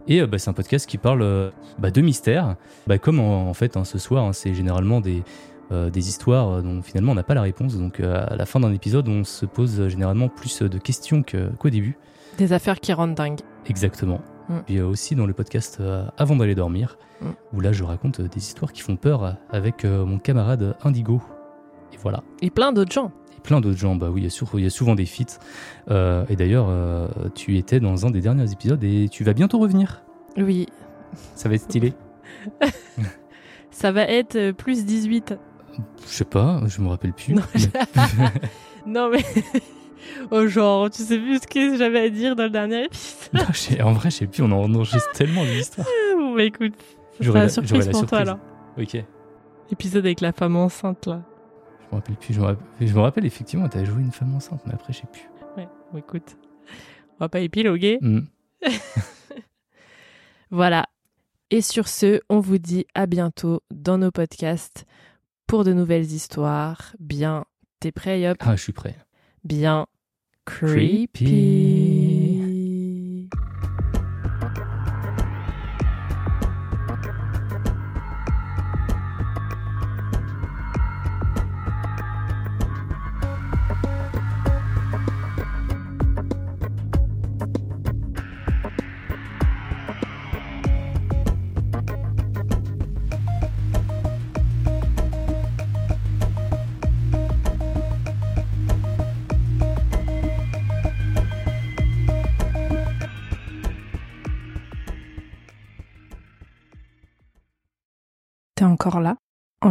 Et euh, bah, c'est un podcast qui parle euh, bah, de mystères, bah, comme en, en fait hein, ce soir, hein, c'est généralement des, euh, des histoires euh, dont finalement on n'a pas la réponse. Donc euh, à la fin d'un épisode, on se pose euh, généralement plus de questions que- qu'au début. Des affaires qui rendent dingue. Exactement. Mm. Puis euh, aussi dans le podcast euh, Avant d'aller dormir, Mm. où là je raconte euh, des histoires qui font peur avec mon camarade Indigo. Et voilà. Et plein d'autres gens. Et plein d'autres gens. Bah oui, il y a, il y a souvent des feats. Euh, et d'ailleurs, euh, tu étais dans un des derniers épisodes et tu vas bientôt revenir. Oui. Ça va être stylé. Ça va être plus 18. Je sais pas, je me rappelle plus. Non, Mais- Non mais... oh genre, tu sais plus ce que j'avais à dire dans le dernier épisode. Non, en vrai, je sais plus, on en enregistre tellement d'histoires. bon bah écoute, ça J'aurai sera la- la surprise la pour toi alors. Ok. Épisode avec la femme enceinte là. Je me rappelle plus. Je me rappelle, je me rappelle effectivement, t'avais joué une femme enceinte, mais après, je sais plus. Ouais, bon écoute. On va pas épiloguer. Hmm. Voilà. Et sur ce, on vous dit à bientôt dans nos podcasts pour de nouvelles histoires. Bien, t'es prêt, Yop? Ah, je suis prêt. Bien Creepy. creepy.